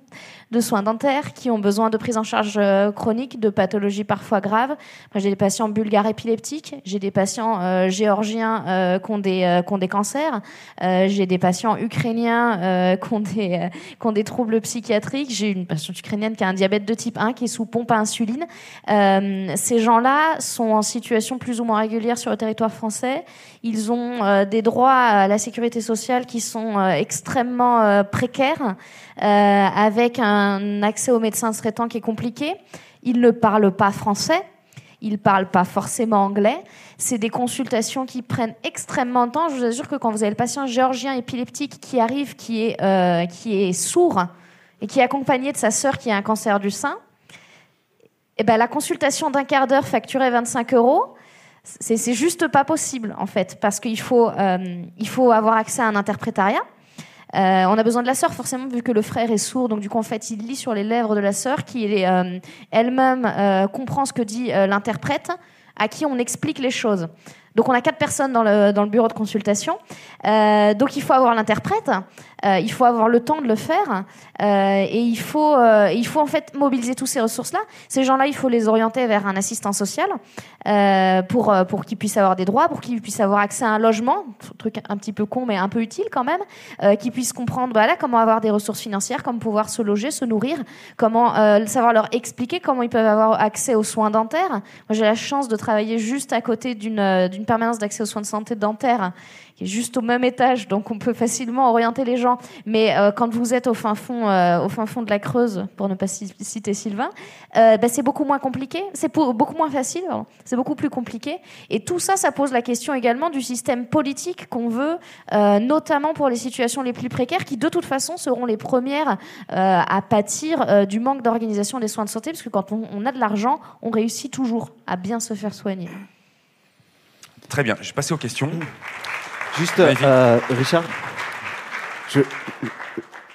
de soins dentaires, qui ont besoin de prise en charge euh, chronique, de pathologies parfois graves. J'ai des patients bulgares épileptiques, j'ai des patients euh, géorgiens euh, qui, ont des, qui ont des cancers, j'ai des patients ukrainiens qui, ont des, qui ont des troubles psychiatriques, j'ai une patiente ukrainienne qui a un diabète de type 1 qui est sous pompe à insuline. ces gens-là sont en situation plus ou moins régulière sur le territoire français. Ils ont des droits à la sécurité sociale qui sont extrêmement précaires, avec un un accès aux médecins traitant qui est compliqué. Ils ne parlent pas français. Ils ne parlent pas forcément anglais. C'est des consultations qui prennent extrêmement de temps. Je vous assure que quand vous avez le patient géorgien épileptique qui arrive, qui est, euh, qui est sourd et qui est accompagné de sa sœur qui a un cancer du sein, eh ben, la consultation d'un quart d'heure facturée 25 euros, c'est juste pas possible en fait, parce qu'il faut, euh, faut avoir accès à un interprétariat. Euh, on a besoin de la sœur forcément vu que le frère est sourd, donc du coup en fait il lit sur les lèvres de la sœur qui euh, elle-même euh, comprend ce que dit l'interprète, à qui on explique les choses. Donc on a quatre personnes dans le, dans le bureau de consultation. Euh, donc il faut avoir l'interprète, euh, il faut avoir le temps de le faire, euh, et il faut, euh, il faut en fait mobiliser tous ces ressources-là. Ces gens-là, il faut les orienter vers un assistant social pour, pour qu'ils puissent avoir des droits, pour qu'ils puissent avoir accès à un logement, truc un petit peu con mais un peu utile quand même, qu'ils puissent comprendre voilà, comment avoir des ressources financières, comment pouvoir se loger, se nourrir, comment savoir leur expliquer comment ils peuvent avoir accès aux soins dentaires. Moi j'ai la chance de travailler juste à côté d'une permanence d'accès aux soins de santé dentaires qui est juste au même étage, donc on peut facilement orienter les gens. Mais euh, quand vous êtes au fin fond, euh, au fin fond de la Creuse, pour ne pas citer Sylvain, euh, bah, c'est beaucoup moins compliqué, c'est beaucoup moins facile, c'est beaucoup plus compliqué. Et tout ça, ça pose la question également du système politique qu'on veut, notamment pour les situations les plus précaires, qui de toute façon seront les premières à pâtir du manque d'organisation des soins de santé, parce que quand on, a de l'argent, on réussit toujours à bien se faire soigner. Très bien, je vais passer aux questions. Juste, euh, Richard,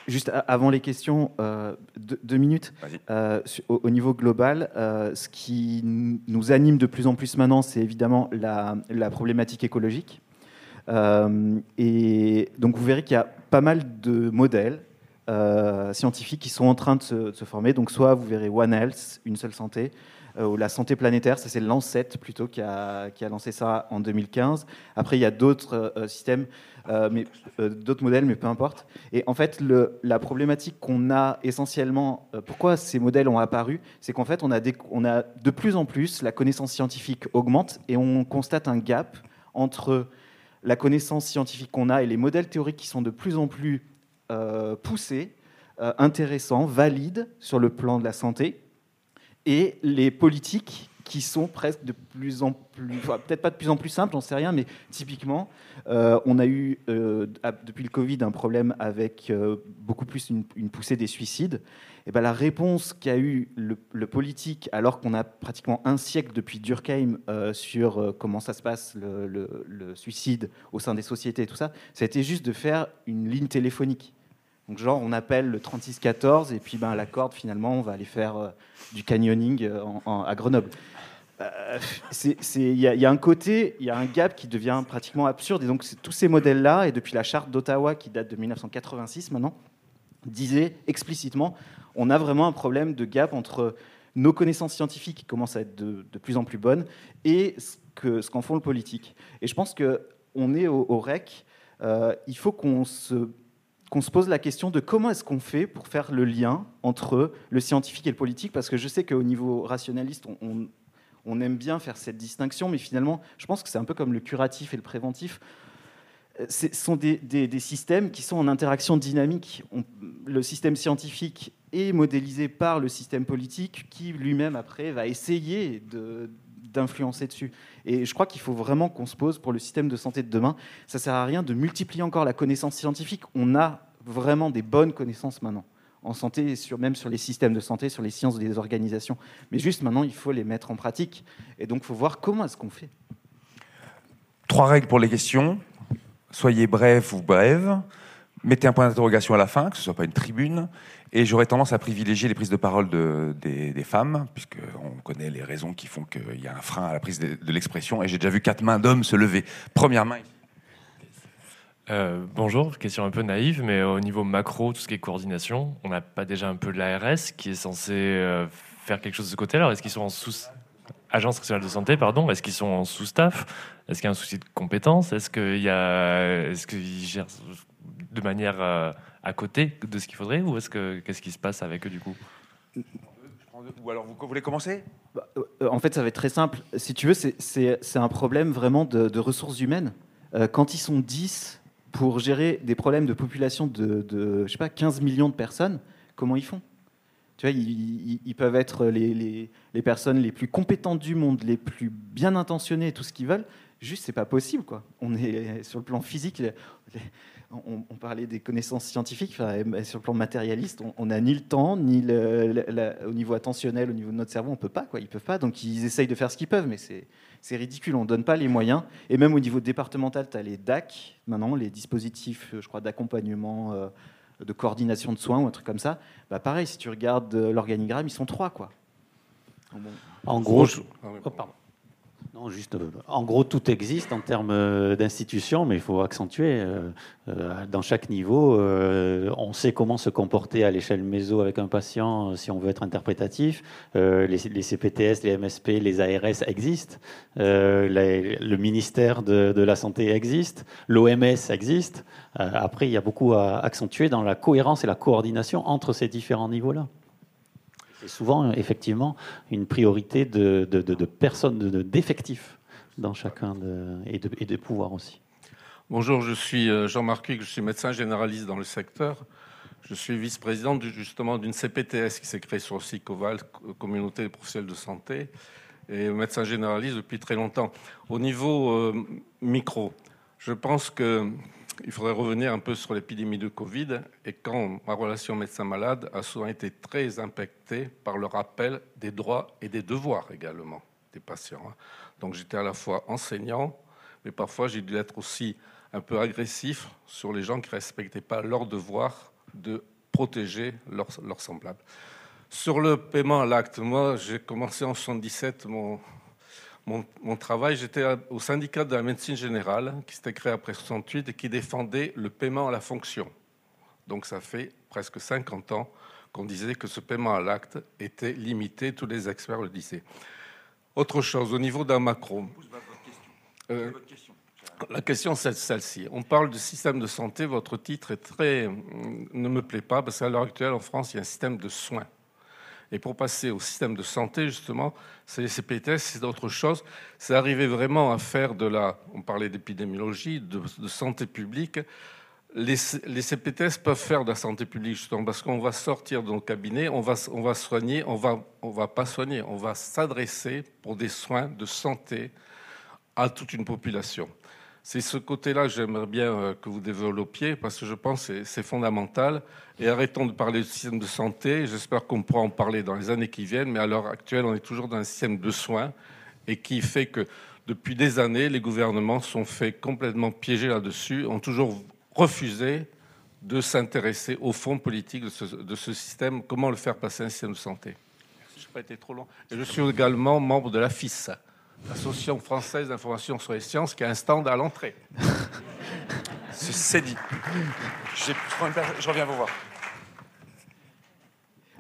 juste avant les questions, euh, deux, minutes. Euh, au, niveau global, ce qui nous anime de plus en plus maintenant, c'est évidemment la, problématique écologique. et donc vous verrez qu'il y a pas mal de modèles scientifiques qui sont en train de se, former. Donc soit vous verrez One Health, une seule santé, ou la santé planétaire, ça c'est Lancet plutôt qui a, qui a, lancé ça en 2015. Après, il y a d'autres euh, systèmes, euh, mais d'autres modèles, mais peu importe. Et en fait, la problématique qu'on a essentiellement, pourquoi ces modèles ont apparu, c'est qu'en fait, on a de plus en plus, la connaissance scientifique augmente et on constate un gap entre la connaissance scientifique qu'on a et les modèles théoriques qui sont de plus en plus poussés, intéressants, valides sur le plan de la santé et les politiques qui sont presque de plus en plus, peut-être pas de plus en plus simples, j'en sais rien, mais typiquement, euh, on a eu euh, depuis le Covid un problème avec euh, beaucoup plus une, poussée des suicides. Et ben la réponse qu'a eu le, politique, alors qu'on a pratiquement un siècle depuis Durkheim sur comment ça se passe le, le, suicide au sein des sociétés et tout ça, ça a été juste de faire une ligne téléphonique. Donc genre on appelle le 3614 et puis ben la corde finalement on va aller faire euh, du canyoning euh, à Grenoble. Euh, il y, a un côté, il y a un gap qui devient pratiquement absurde et donc tous ces modèles là et depuis la charte d'Ottawa qui date de 1986 maintenant disaient explicitement on a vraiment un problème de gap entre nos connaissances scientifiques qui commencent à être de, plus en plus bonnes et ce qu'en ce font le politique. Et je pense que on est au, REC. il faut qu'on se qu'on se pose la question de comment est-ce qu'on fait pour faire le lien entre le scientifique et le politique, parce que je sais qu'au niveau rationaliste, on, aime bien faire cette distinction, mais finalement, je pense que c'est un peu comme le curatif et le préventif. Ce sont des, systèmes qui sont en interaction dynamique. le système scientifique est modélisé par le système politique, qui lui-même, après, va essayer d'influencer dessus. Et je crois qu'il faut vraiment qu'on se pose pour le système de santé de demain. Ça ne sert à rien de multiplier encore la connaissance scientifique. On a vraiment des bonnes connaissances maintenant en santé, même sur les systèmes de santé, sur les sciences des organisations. Mais juste maintenant, il faut les mettre en pratique. Et donc, il faut voir comment est-ce qu'on fait. Trois règles pour les questions. Soyez bref ou brève. Mettez un point d'interrogation à la fin, que ce ne soit pas une tribune. Et j'aurais tendance à privilégier les prises de parole de, des, femmes, puisqu'on connaît les raisons qui font qu'il y a un frein à la prise de, l'expression. Et j'ai déjà vu quatre mains d'hommes se lever. Première main. Euh, bonjour, question un peu naïve, mais au niveau macro, tout ce qui est coordination, on n'a pas déjà un peu de l'ARS qui est censé euh, faire quelque chose de ce côté-là Est-ce qu'ils sont en sous agence nationale de santé, pardon Est-ce qu'ils sont en sous-staff? Est-ce qu'il y a un souci de compétence Est-ce qu'il y a, est-ce qu'ils gèrent de manière euh, à côté de ce qu'il faudrait, ou est-ce que qu'est-ce qui se passe avec eux du coup? Ou alors vous, voulez commencer? Bah, euh, En fait, ça va être très simple. Si tu veux, c'est un problème vraiment de, ressources humaines. Euh, quand ils sont 10 pour gérer des problèmes de population de, de, je sais pas, 15 millions de personnes, comment ils font? Tu vois, ils, peuvent être les, les, les, personnes les plus compétentes du monde, les plus bien intentionnées, tout ce qu'ils veulent. Juste, c'est pas possible, quoi. On est sur le plan physique, on, parlait des connaissances scientifiques, sur le plan matérialiste, on n'a ni le temps, ni au niveau attentionnel, au niveau de notre cerveau, on peut pas, quoi. Ils peuvent pas, donc ils essayent de faire ce qu'ils peuvent, mais c'est ridicule, on ne donne pas les moyens. Et même au niveau départemental, tu as les DAC, maintenant, les dispositifs, je crois, d'accompagnement, euh, de coordination de soins ou un truc comme ça. Bah, pareil, si tu regardes l'organigramme, ils sont trois, quoi. En gros, oh, pardon. Non, juste, euh, en gros, tout existe en termes euh, d'institutions, mais il faut accentuer. Euh, dans chaque niveau, on sait comment se comporter à l'échelle méso avec un patient si on veut être interprétatif. Les, CPTS, les MSP, les ARS existent. le ministère de, la Santé existe. L'OMS existe. après, il y a beaucoup à accentuer dans la cohérence et la coordination entre ces différents niveaux-là. C'est souvent, effectivement, une priorité de, personnes, d'effectifs dans chacun et, de, et de pouvoir aussi. Bonjour, je suis euh, Jean-Marc Huyghe, je suis médecin généraliste dans le secteur. Je suis vice-président justement d'une CPTS qui s'est créée sur le SICOVAL, Communauté professionnelle de santé, et médecin généraliste depuis très longtemps. Au niveau euh, micro, je pense qu'il faudrait revenir un peu sur l'épidémie de Covid et quand ma relation médecin-malade a souvent été très impactée par le rappel des droits et des devoirs également des patients. Hein. Donc j'étais à la fois enseignant, mais parfois j'ai dû être aussi un peu agressif sur les gens qui ne respectaient pas leur devoir de protéger leurs semblables. Sur le paiement à l'acte, moi j'ai commencé en 77 mon, mon, travail. J'étais au syndicat de la médecine générale qui s'était créé après 68 et qui défendait le paiement à la fonction. Donc ça fait presque 50 ans qu'on disait que ce paiement à l'acte était limité, tous les experts le disaient. Autre chose, au niveau d'un macro. Euh, la question, c'est celle-ci. On parle du système de santé. Votre titre est très, ne me plaît pas parce qu'à l'heure actuelle, en France, il y a un système de soins. Et pour passer au système de santé, justement, c'est les CPTS, c'est d'autres choses. C'est arriver vraiment à faire de la, on parlait d'épidémiologie, de, santé publique. Les, CPTS peuvent faire de la santé publique, justement, parce qu'on va sortir de nos cabinets, on va, on va soigner, on va, on va pas soigner, on va s'adresser pour des soins de santé à toute une population. C'est ce côté-là que j'aimerais bien euh, que vous développiez parce que je pense que c'est fondamental. Et arrêtons de parler du système de santé. J'espère qu'on pourra en parler dans les années qui viennent. Mais à l'heure actuelle, on est toujours dans un système de soins et qui fait que depuis des années, les gouvernements sont fait complètement piéger là-dessus, ont toujours refusé de s'intéresser au fond politique de ce, de ce, système, comment le faire passer un système de santé? Je n'ai pas été trop long. Et je suis également membre de la FIS, l'Association française d'information sur les sciences, qui a un stand à l'entrée. C'est dit. Je reviens vous voir.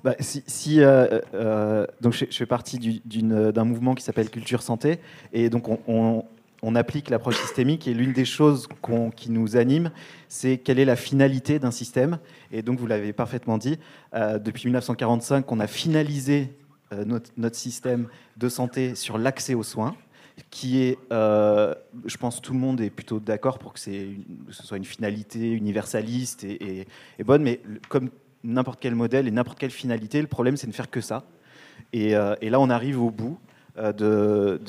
Bah, si, euh, euh, donc je, fais partie d'un mouvement qui s'appelle Culture Santé, et donc on, applique l'approche systémique, et l'une des choses qui nous anime, c'est quelle est la finalité d'un système. Et donc vous l'avez parfaitement dit, euh, depuis 1945, on a finalisé euh, notre, système de santé sur l'accès aux soins, qui est, euh, je pense, tout le monde est plutôt d'accord pour que, ce soit une finalité universaliste et, bonne, mais comme n'importe quel modèle et n'importe quelle finalité, le problème c'est de faire que ça. Et, euh, là, on arrive au bout de,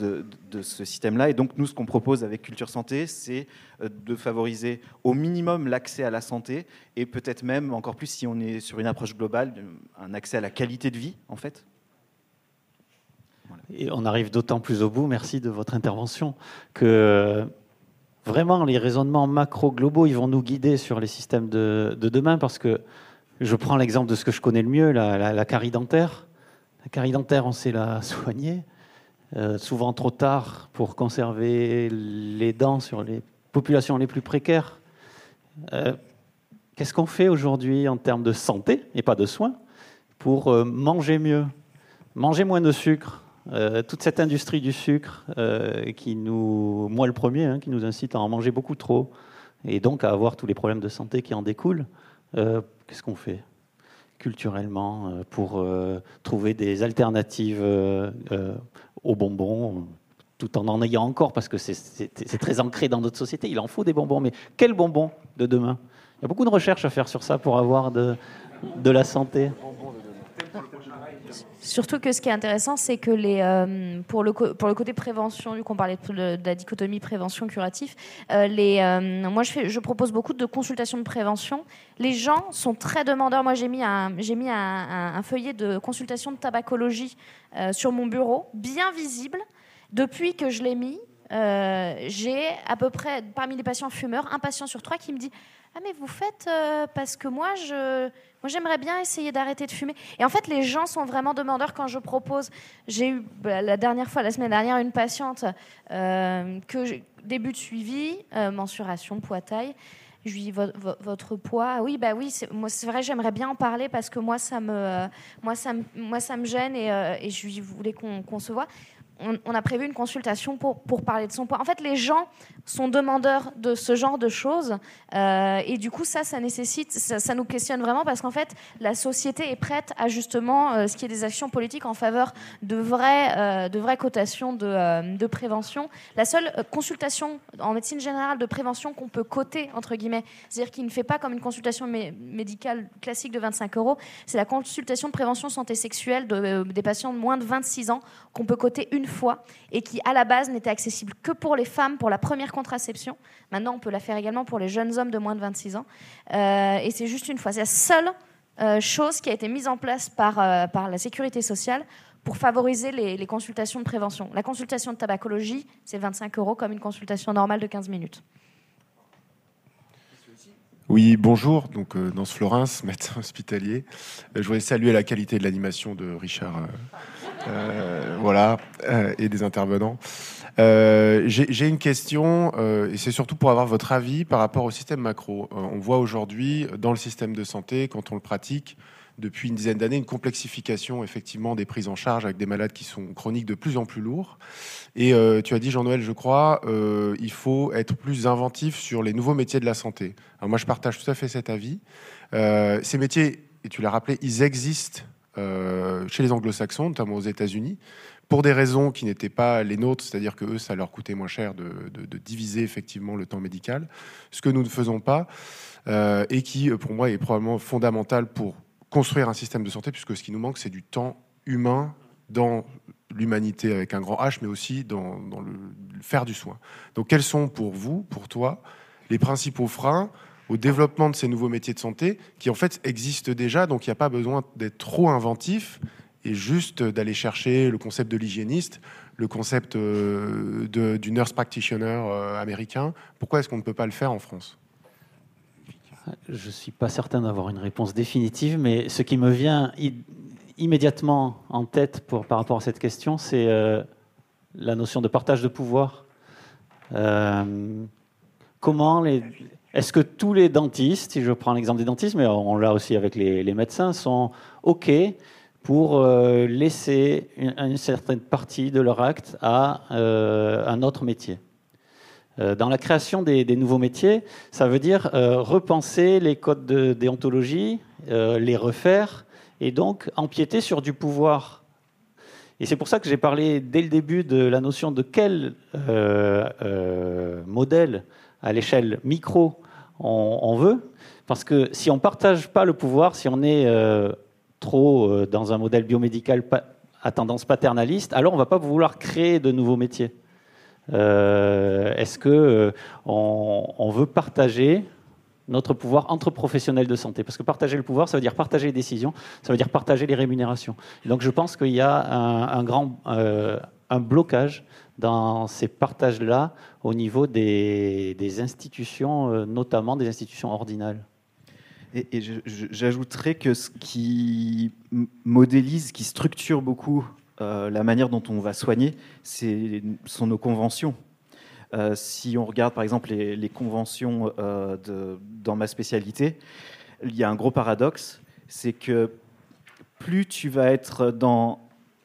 ce système-là. Et donc, nous, ce qu'on propose avec Culture Santé, c'est de favoriser au minimum l'accès à la santé et peut-être même, encore plus si on est sur une approche globale, un accès à la qualité de vie, en fait, et on arrive d'autant plus au bout, merci de votre intervention, que vraiment les raisonnements macro-globaux, ils vont nous guider sur les systèmes de, demain, parce que je prends l'exemple de ce que je connais le mieux, la, carie dentaire. La carie dentaire, on sait la soigner, euh, souvent trop tard pour conserver les dents sur les populations les plus précaires. Euh, qu'est-ce qu'on fait aujourd'hui en termes de santé, et pas de soins, pour euh, manger mieux Manger moins de sucre, euh, toute cette industrie du sucre euh, qui nous, moi le premier, hein, qui nous incite à en manger beaucoup trop et donc à avoir tous les problèmes de santé qui en découlent, euh, qu'est-ce qu'on fait culturellement pour trouver des alternatives aux bonbons tout en en ayant encore, parce que c'est très ancré dans notre société. Il en faut des bonbons, mais quels bonbons de demain? Il y a beaucoup de recherches à faire sur ça pour avoir de, de la santé. Surtout que ce qui est intéressant, c'est que les, euh, pour, le, pour le côté prévention, vu qu'on parlait de, la dichotomie prévention-curatif, euh, euh, moi je, propose beaucoup de consultations de prévention. Les gens sont très demandeurs. Moi j'ai mis, mis un, feuillet de consultation de tabacologie sur mon bureau, bien visible. Depuis que je l'ai mis, j'ai à peu près, parmi les patients fumeurs, un patient sur trois qui me dit Ah, mais vous faites parce que moi je moi, j'aimerais bien essayer d'arrêter de fumer. Et en fait, les gens sont vraiment demandeurs quand je propose. J'ai eu bah, la dernière fois, la semaine dernière, une patiente euh, que début de suivi, euh, mensuration, poids, taille. Je lui dis votre poids. oui, bah oui, c'est, moi c'est vrai, j'aimerais bien en parler parce que moi ça me, euh, moi ça me, moi ça me gêne et, et je voulais qu'on, qu'on se voit? On, a prévu une consultation pour, pour parler de son poids. En fait, les gens sont demandeurs de ce genre de choses. Euh, et du coup, ça, ça nécessite, ça, nous questionne vraiment parce qu'en fait, la société est prête à justement euh, ce qui est des actions politiques en faveur de vraies, euh, de vraies cotations de, de, prévention. La seule consultation en médecine générale de prévention qu'on peut coter, entre guillemets, c'est-à-dire qui ne fait pas comme une consultation médicale classique de 25 euros, c'est la consultation de prévention santé sexuelle de, des patients de moins de 26 ans qu'on peut coter une fois et qui, à la base, n'était accessible que pour les femmes pour la première contraception. Maintenant, on peut la faire également pour les jeunes hommes de moins de 26 ans. Euh, et c'est juste une fois. C'est la seule euh, chose qui a été mise en place par, euh, par la sécurité sociale pour favoriser les, consultations de prévention. La consultation de tabacologie, c'est 25 euros comme une consultation normale de 15 minutes. Oui, bonjour. Donc, dans ce Florence, médecin hospitalier. je voudrais saluer la qualité de l'animation de Richard. Voilà, et des intervenants. Euh, j'ai une question, euh, et c'est surtout pour avoir votre avis par rapport au système macro. Euh, on voit aujourd'hui dans le système de santé, quand on le pratique, depuis une dizaine d'années, une complexification effectivement des prises en charge avec des malades qui sont chroniques de plus en plus lourds. Et tu as dit, Jean-Noël, je crois, il faut être plus inventif sur les nouveaux métiers de la santé. Alors moi, je partage tout à fait cet avis. ces métiers, et tu l'as rappelé, ils existent chez les anglo-saxons, notamment aux États-Unis pour des raisons qui n'étaient pas les nôtres, c'est-à-dire que eux, ça leur coûtait moins cher de, diviser effectivement le temps médical, ce que nous ne faisons pas, euh, et qui, pour moi, est probablement fondamental pour construire un système de santé, puisque ce qui nous manque, c'est du temps humain dans l'humanité avec un grand H, mais aussi dans, le, faire du soin. Donc, quels sont pour vous, pour toi, les principaux freins au développement de ces nouveaux métiers de santé qui en fait existent déjà, donc il n'y a pas besoin d'être trop inventif, et juste d'aller chercher le concept de l'hygiéniste, le concept euh, du nurse practitioner euh, américain. Pourquoi est-ce qu'on ne peut pas le faire en France? Je ne suis pas certain d'avoir une réponse définitive, mais ce qui me vient immédiatement en tête par rapport à cette question, c'est euh, la notion de partage de pouvoir. comment les, est-ce que tous les dentistes, si je prends l'exemple des dentistes, mais on l'a aussi avec les, médecins, sont OK pour euh, laisser une, certaine partie de leur acte à euh, un autre métier? Euh, dans la création des, nouveaux métiers, ça veut dire repenser les codes de déontologie, les refaire et donc empiéter sur du pouvoir. Et c'est pour ça que j'ai parlé dès le début de la notion de quel modèle à l'échelle micro on, veut. Parce que si on ne partage pas le pouvoir, si on est trop euh, dans un modèle biomédical à tendance paternaliste, alors on ne va pas vouloir créer de nouveaux métiers. Euh, est-ce que euh, on, veut partager notre pouvoir entre professionnels de santé? Parce que partager le pouvoir, ça veut dire partager les décisions, ça veut dire partager les rémunérations. donc je pense qu'il y a un, grand un blocage dans ces partages-là au niveau des, des institutions, notamment des institutions ordinales. Et, j'ajouterais que ce qui modélise, qui structure beaucoup euh, la manière dont on va soigner, c'est, sont nos conventions. Euh, si on regarde par exemple les, conventions euh, dans ma spécialité, il y a un gros paradoxe, c'est que plus tu vas être dans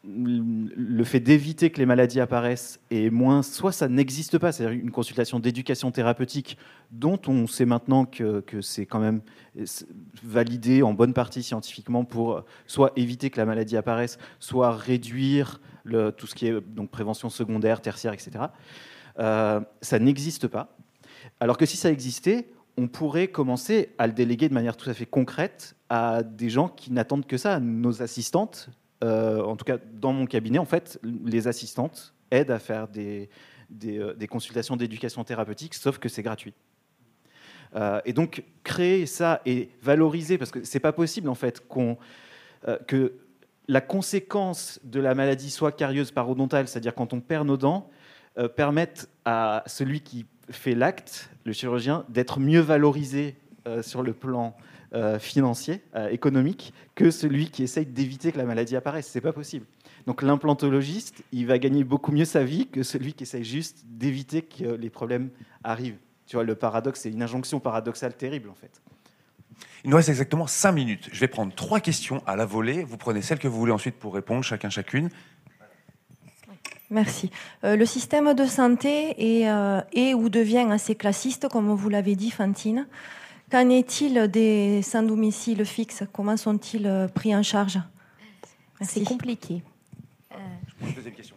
le fait d'éviter que les maladies apparaissent et moins, soit ça n'existe pas, c'est-à-dire une consultation d'éducation thérapeutique dont on sait maintenant que, c'est quand même validé en bonne partie scientifiquement pour soit éviter que la maladie apparaisse, soit réduire tout ce qui est donc prévention secondaire, tertiaire, etc. Euh, ça n'existe pas. Alors que si ça existait, on pourrait commencer à le déléguer de manière tout à fait concrète à des gens qui n'attendent que ça, nos assistantes, euh, en tout cas dans mon cabinet, en fait, les assistantes aident à faire des, euh, consultations d'éducation thérapeutique, sauf que c'est gratuit. Euh, et donc créer ça et valoriser, parce que c'est pas possible en fait que la conséquence de la maladie soit carieuse parodontale, c'est-à-dire quand on perd nos dents, permette à celui qui fait l'acte, le chirurgien, d'être mieux valorisé sur le plan euh, financier, euh, économique, que celui qui essaye d'éviter que la maladie apparaisse. C'est pas possible. Donc l'implantologiste, il va gagner beaucoup mieux sa vie que celui qui essaye juste d'éviter que les problèmes arrivent. Tu vois, le paradoxe, c'est une injonction paradoxale terrible en fait. Il nous reste exactement 5 minutes. Je vais prendre trois questions à la volée. Vous prenez celle que vous voulez ensuite pour répondre, chacun chacune. Merci. Euh, le système de santé est, euh, est, ou devient assez classiste, comme vous l'avez dit, Fantine. Qu'en est-il des sans domicile fixe Comment sont-ils euh, pris en charge? C'est compliqué. Deuxième question.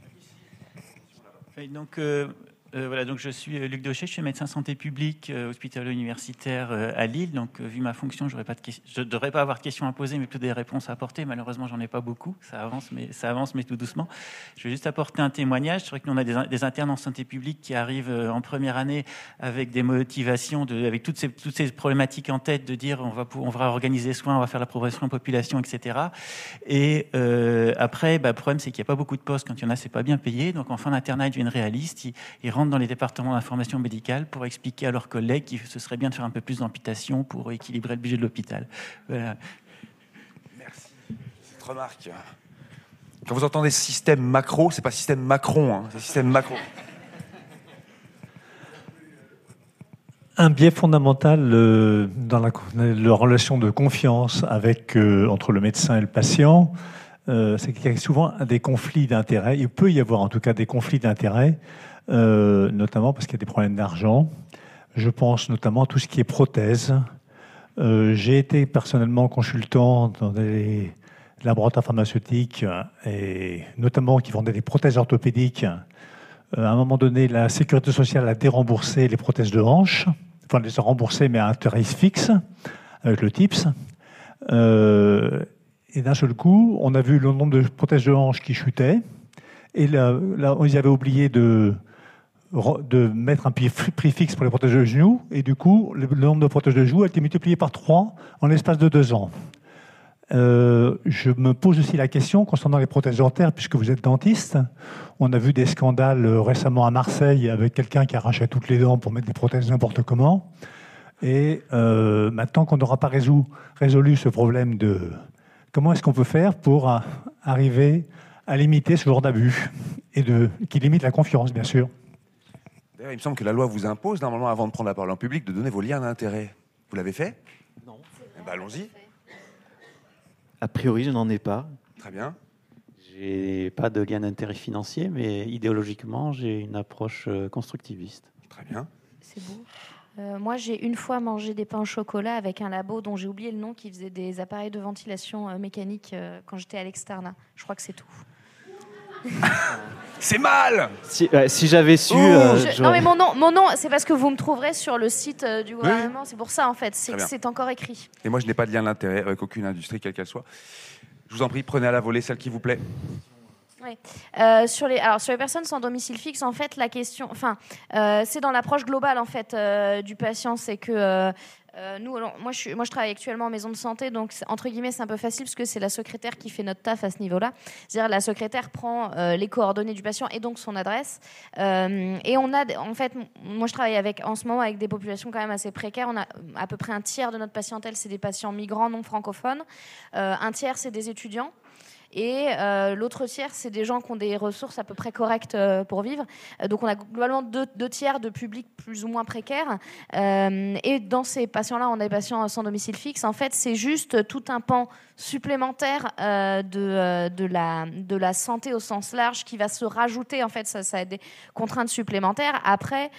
donc, euh, voilà, donc je suis euh, Luc Daucher, je suis médecin santé publique euh, hospitalier universitaire à Lille. Donc, vu ma fonction, je ne devrais pas avoir de questions à poser, mais plutôt des réponses à apporter. Malheureusement, j'en ai pas beaucoup. Ça avance, mais ça avance, mais tout doucement. Je vais juste apporter un témoignage. C'est vrai que nous, on a des, internes en santé publique qui arrivent en première année avec des motivations, avec toutes ces, problématiques en tête, de dire on va, on va organiser soins, on va faire la progression en population, etc. Et après, bah, le problème, c'est qu'il n'y a pas beaucoup de postes. Quand il y en a, c'est pas bien payé. Donc, en fin d'internat, ils deviennent réalistes. Dans les départements d'information médicale pour expliquer à leurs collègues qu'il ce serait bien de faire un peu plus d'amputation pour équilibrer le budget de l'hôpital. Voilà. Merci. Cette remarque. Quand vous entendez système macro, c'est pas système Macron, hein, c'est système macro. Un biais fondamental euh, dans la, relation de confiance avec, euh, entre le médecin et le patient, euh, c'est qu'il y a souvent des conflits d'intérêts. Il peut y avoir en tout cas des conflits d'intérêts euh, notamment parce qu'il y a des problèmes d'argent. Je pense notamment à tout ce qui est prothèses. Euh, j'ai été personnellement consultant dans des laboratoires pharmaceutiques et notamment qui vendaient des prothèses orthopédiques. Euh, à un moment donné, la sécurité sociale a déremboursé les prothèses de hanche, enfin les a remboursées mais à un tarif fixe avec le TIPS. et d'un seul coup, on a vu le nombre de prothèses de hanche qui chutait. Et là, là ils avaient oublié de, de mettre un prix fixe pour les protèges de genoux, et du coup, le nombre de protèges de genoux a été multiplié par 3 en l'espace de deux ans. Euh, je me pose aussi la question concernant les prothèses dentaires, puisque vous êtes dentiste. On a vu des scandales récemment à Marseille avec quelqu'un qui arrachait toutes les dents pour mettre des prothèses n'importe comment. Et euh, maintenant qu'on n'aura pas résolu, ce problème de comment est-ce qu'on peut faire pour arriver à limiter ce genre d'abus et qui limite la confiance, bien sûr il me semble que la loi vous impose, normalement, avant de prendre la parole en public, de donner vos liens d'intérêt. Vous l'avez fait? Non. Eh ben, allons-y. A priori, je n'en ai pas. Très bien. J'ai pas de lien d'intérêt financier, mais idéologiquement, j'ai une approche euh, constructiviste. Très bien. C'est beau. Euh, moi, j'ai une fois mangé des pains au chocolat avec un labo dont j'ai oublié le nom qui faisait des appareils de ventilation euh, mécanique quand j'étais à l'externat. Je crois que c'est tout. C'est mal Si, j'avais su. Euh, non, mais mon nom, mon nom c'est parce que vous me trouverez sur le site euh, du gouvernement. C'est pour ça, en fait. C'est c'est encore écrit. Et moi, je n'ai pas de lien d'intérêt avec aucune industrie, quelle qu'elle soit. Je vous en prie, prenez à la volée celle qui vous plaît. Oui. Euh, sur les alors sur les personnes sans domicile fixe en fait la question enfin c'est dans l'approche globale en fait du patient c'est que euh, nous, moi, je moi, je travaille actuellement en maison de santé, donc entre guillemets, c'est un peu facile parce que c'est la secrétaire qui fait notre taf à ce niveau-là. C'est-à-dire, la secrétaire prend euh, les coordonnées du patient et donc son adresse. Euh, et on a, en fait, moi, je travaille avec, en ce moment avec des populations quand même assez précaires. On a à peu près un tiers de notre patientèle, c'est des patients migrants non francophones. un tiers, c'est des étudiants. Et euh, l'autre tiers, c'est des gens qui ont des ressources à peu près correctes euh, pour vivre. Euh, donc on a globalement deux, tiers de public plus ou moins précaires. et dans ces patients-là, on a des patients sans domicile fixe. En fait, c'est juste tout un pan supplémentaire de, de, la, de la santé au sens large qui va se rajouter. En fait, ça, ça a des contraintes supplémentaires. Après,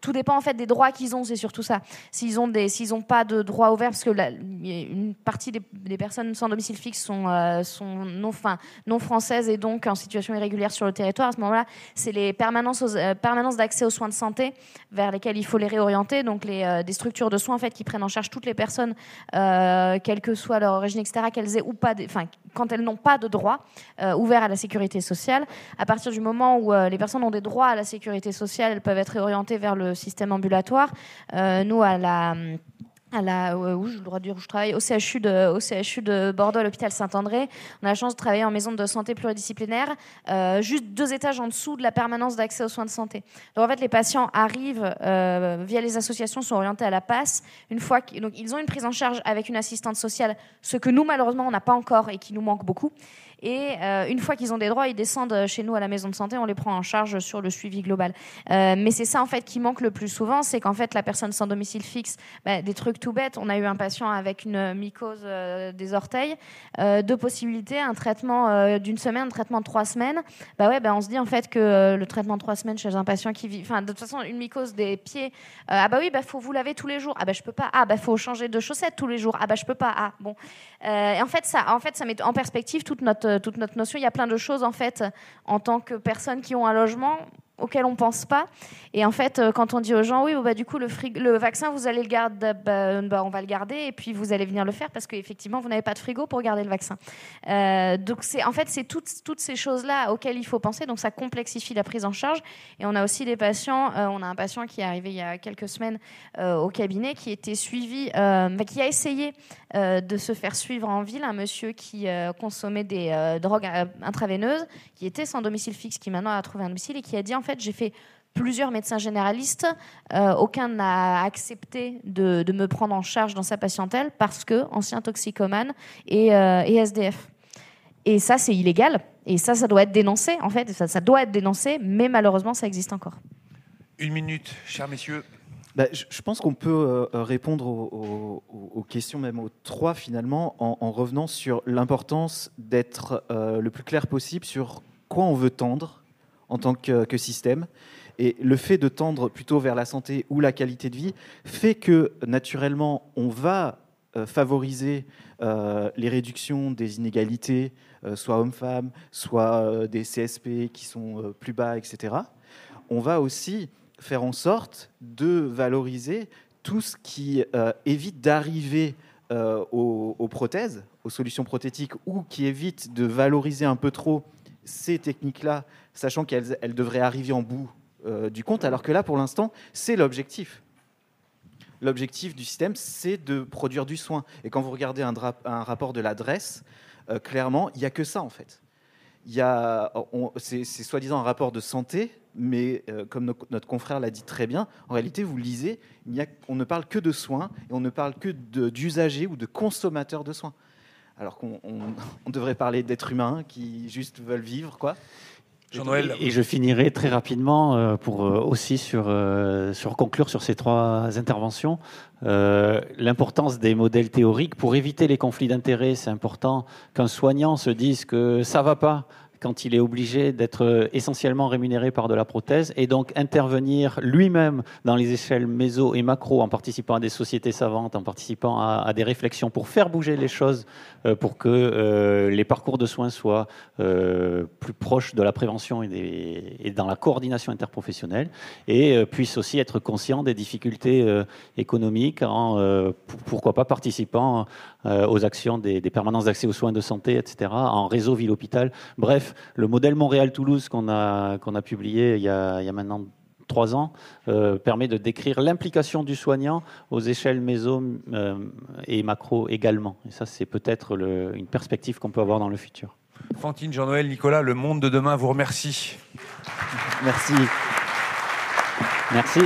tout dépend en fait des droits qu'ils ont. C'est surtout ça. S'ils ont des, s'ils n'ont pas de droits ouverts, parce que une partie des, personnes sans domicile fixe sont sont non, fin, non françaises et donc en situation irrégulière sur le territoire, à ce moment-là, c'est les permanences, euh, permanences d'accès aux soins de santé vers lesquelles il faut les réorienter. Donc les, euh, des structures de soins en fait, qui prennent en charge toutes les personnes, euh, quelle que soit leur origine, etc., qu'elles aient ou pas, enfin, quand elles n'ont pas de droits ouverts à la sécurité sociale. À partir du moment où les personnes ont des droits à la sécurité sociale, elles peuvent être réorientées vers le système ambulatoire. nous, à la à la, où je le dire où je travaille, au CHU de, au CHU de Bordeaux, à l'hôpital Saint-André. On a la chance de travailler en maison de santé pluridisciplinaire, euh, juste deux étages en dessous de la permanence d'accès aux soins de santé. Donc en fait, les patients arrivent euh, via les associations, sont orientés à la passe. Une fois donc ils ont une prise en charge avec une assistante sociale, ce que nous malheureusement on n'a pas encore et qui nous manque beaucoup. Et euh, une fois qu'ils ont des droits, ils descendent chez nous à la maison de santé, on les prend en charge sur le suivi global. Euh, mais c'est ça en fait qui manque le plus souvent, c'est qu'en fait la personne sans domicile fixe, bah, des trucs tout bêtes. On a eu un patient avec une mycose euh, des orteils, deux possibilités, un traitement d'une semaine, un traitement de trois semaines. Bah ouais, bah, on se dit en fait que le traitement de trois semaines chez un patient qui vit, enfin de toute façon une mycose des pieds, ah bah oui, bah faut vous laver tous les jours. Ah bah je peux pas. Ah bah faut changer de chaussettes tous les jours. Ah bah je peux pas. Ah bon. et en fait ça, en fait ça met en perspective toute notre toute notre notion. Il y a plein de choses en fait en tant que personnes qui ont un logement auquel on pense pas. Et en fait, euh, quand on dit aux gens, oui, bah, du coup, le, le vaccin, vous allez le garder, bah, bah, on va le garder, et puis vous allez venir le faire parce qu'effectivement, vous n'avez pas de frigo pour garder le vaccin. Euh, donc, c'est en fait, c'est toutes, toutes ces choses-là auxquelles il faut penser. Donc, ça complexifie la prise en charge. Et on a aussi des patients. Euh, on a un patient qui est arrivé il y a quelques semaines au cabinet, qui était suivi, qui a essayé de se faire suivre en ville, un monsieur qui consommait des drogues intraveineuses, qui était sans domicile fixe, qui maintenant a trouvé un domicile et qui a dit en fait, j'ai fait plusieurs médecins généralistes. Euh, aucun n'a accepté de, me prendre en charge dans sa patientèle parce que ancien toxicomane et, euh, SDF. Et ça, c'est illégal. Et ça, ça doit être dénoncé. En fait, ça, doit être dénoncé, mais malheureusement, ça existe encore. Une minute, chers messieurs. Bah, je, pense qu'on peut euh, répondre aux, questions, même aux trois finalement, en, revenant sur l'importance d'être le plus clair possible sur quoi on veut tendre en tant que, système. Et le fait de tendre plutôt vers la santé ou la qualité de vie fait que naturellement, on va euh, favoriser euh, les réductions des inégalités, euh, soit hommes-femmes, soit des CSP qui sont plus bas, etc. On va aussi faire en sorte de valoriser tout ce qui évite d'arriver aux, aux, prothèses, aux solutions prothétiques, ou qui évite de valoriser un peu trop ces techniques-là sachant qu'elles devraient arriver en bout euh, du compte, alors que là, pour l'instant, c'est l'objectif. L'objectif du système, c'est de produire du soin. Et quand vous regardez un, rapport de l'adresse, euh, clairement, il n'y a que ça, en fait. C'est soi-disant un rapport de santé, mais euh, comme notre confrère l'a dit très bien, en réalité, vous lisez, on ne parle que de soins et on ne parle que d'usagers ou de consommateurs de soins. Alors qu'on devrait parler d'êtres humains qui juste veulent vivre, quoi. Et, je finirai très rapidement euh, pour euh, aussi sur, euh, sur conclure sur ces trois interventions. L'importance des modèles théoriques pour éviter les conflits d'intérêts, c'est important qu'un soignant se dise que ça va pas quand il est obligé d'être euh, essentiellement rémunéré par de la prothèse et donc intervenir lui-même dans les échelles méso et macro en participant à des sociétés savantes, en participant à, des réflexions pour faire bouger les choses, euh, pour que euh, les parcours de soins soient plus proches de la prévention et, dans la coordination interprofessionnelle et puisse aussi être conscient des difficultés économiques en, pourquoi pas, participant aux actions des, des permanences d'accès aux soins de santé, etc., en réseau ville-hôpital. Bref, le modèle Montréal-Toulouse qu'on a, qu'on a publié il y a, il y a maintenant trois ans euh, permet de décrire l'implication du soignant aux échelles méso euh, et macro également. Et ça, c'est peut-être une perspective qu'on peut avoir dans le futur. Fantine, Jean-Noël, Nicolas, le monde de demain vous remercie. Merci. Merci.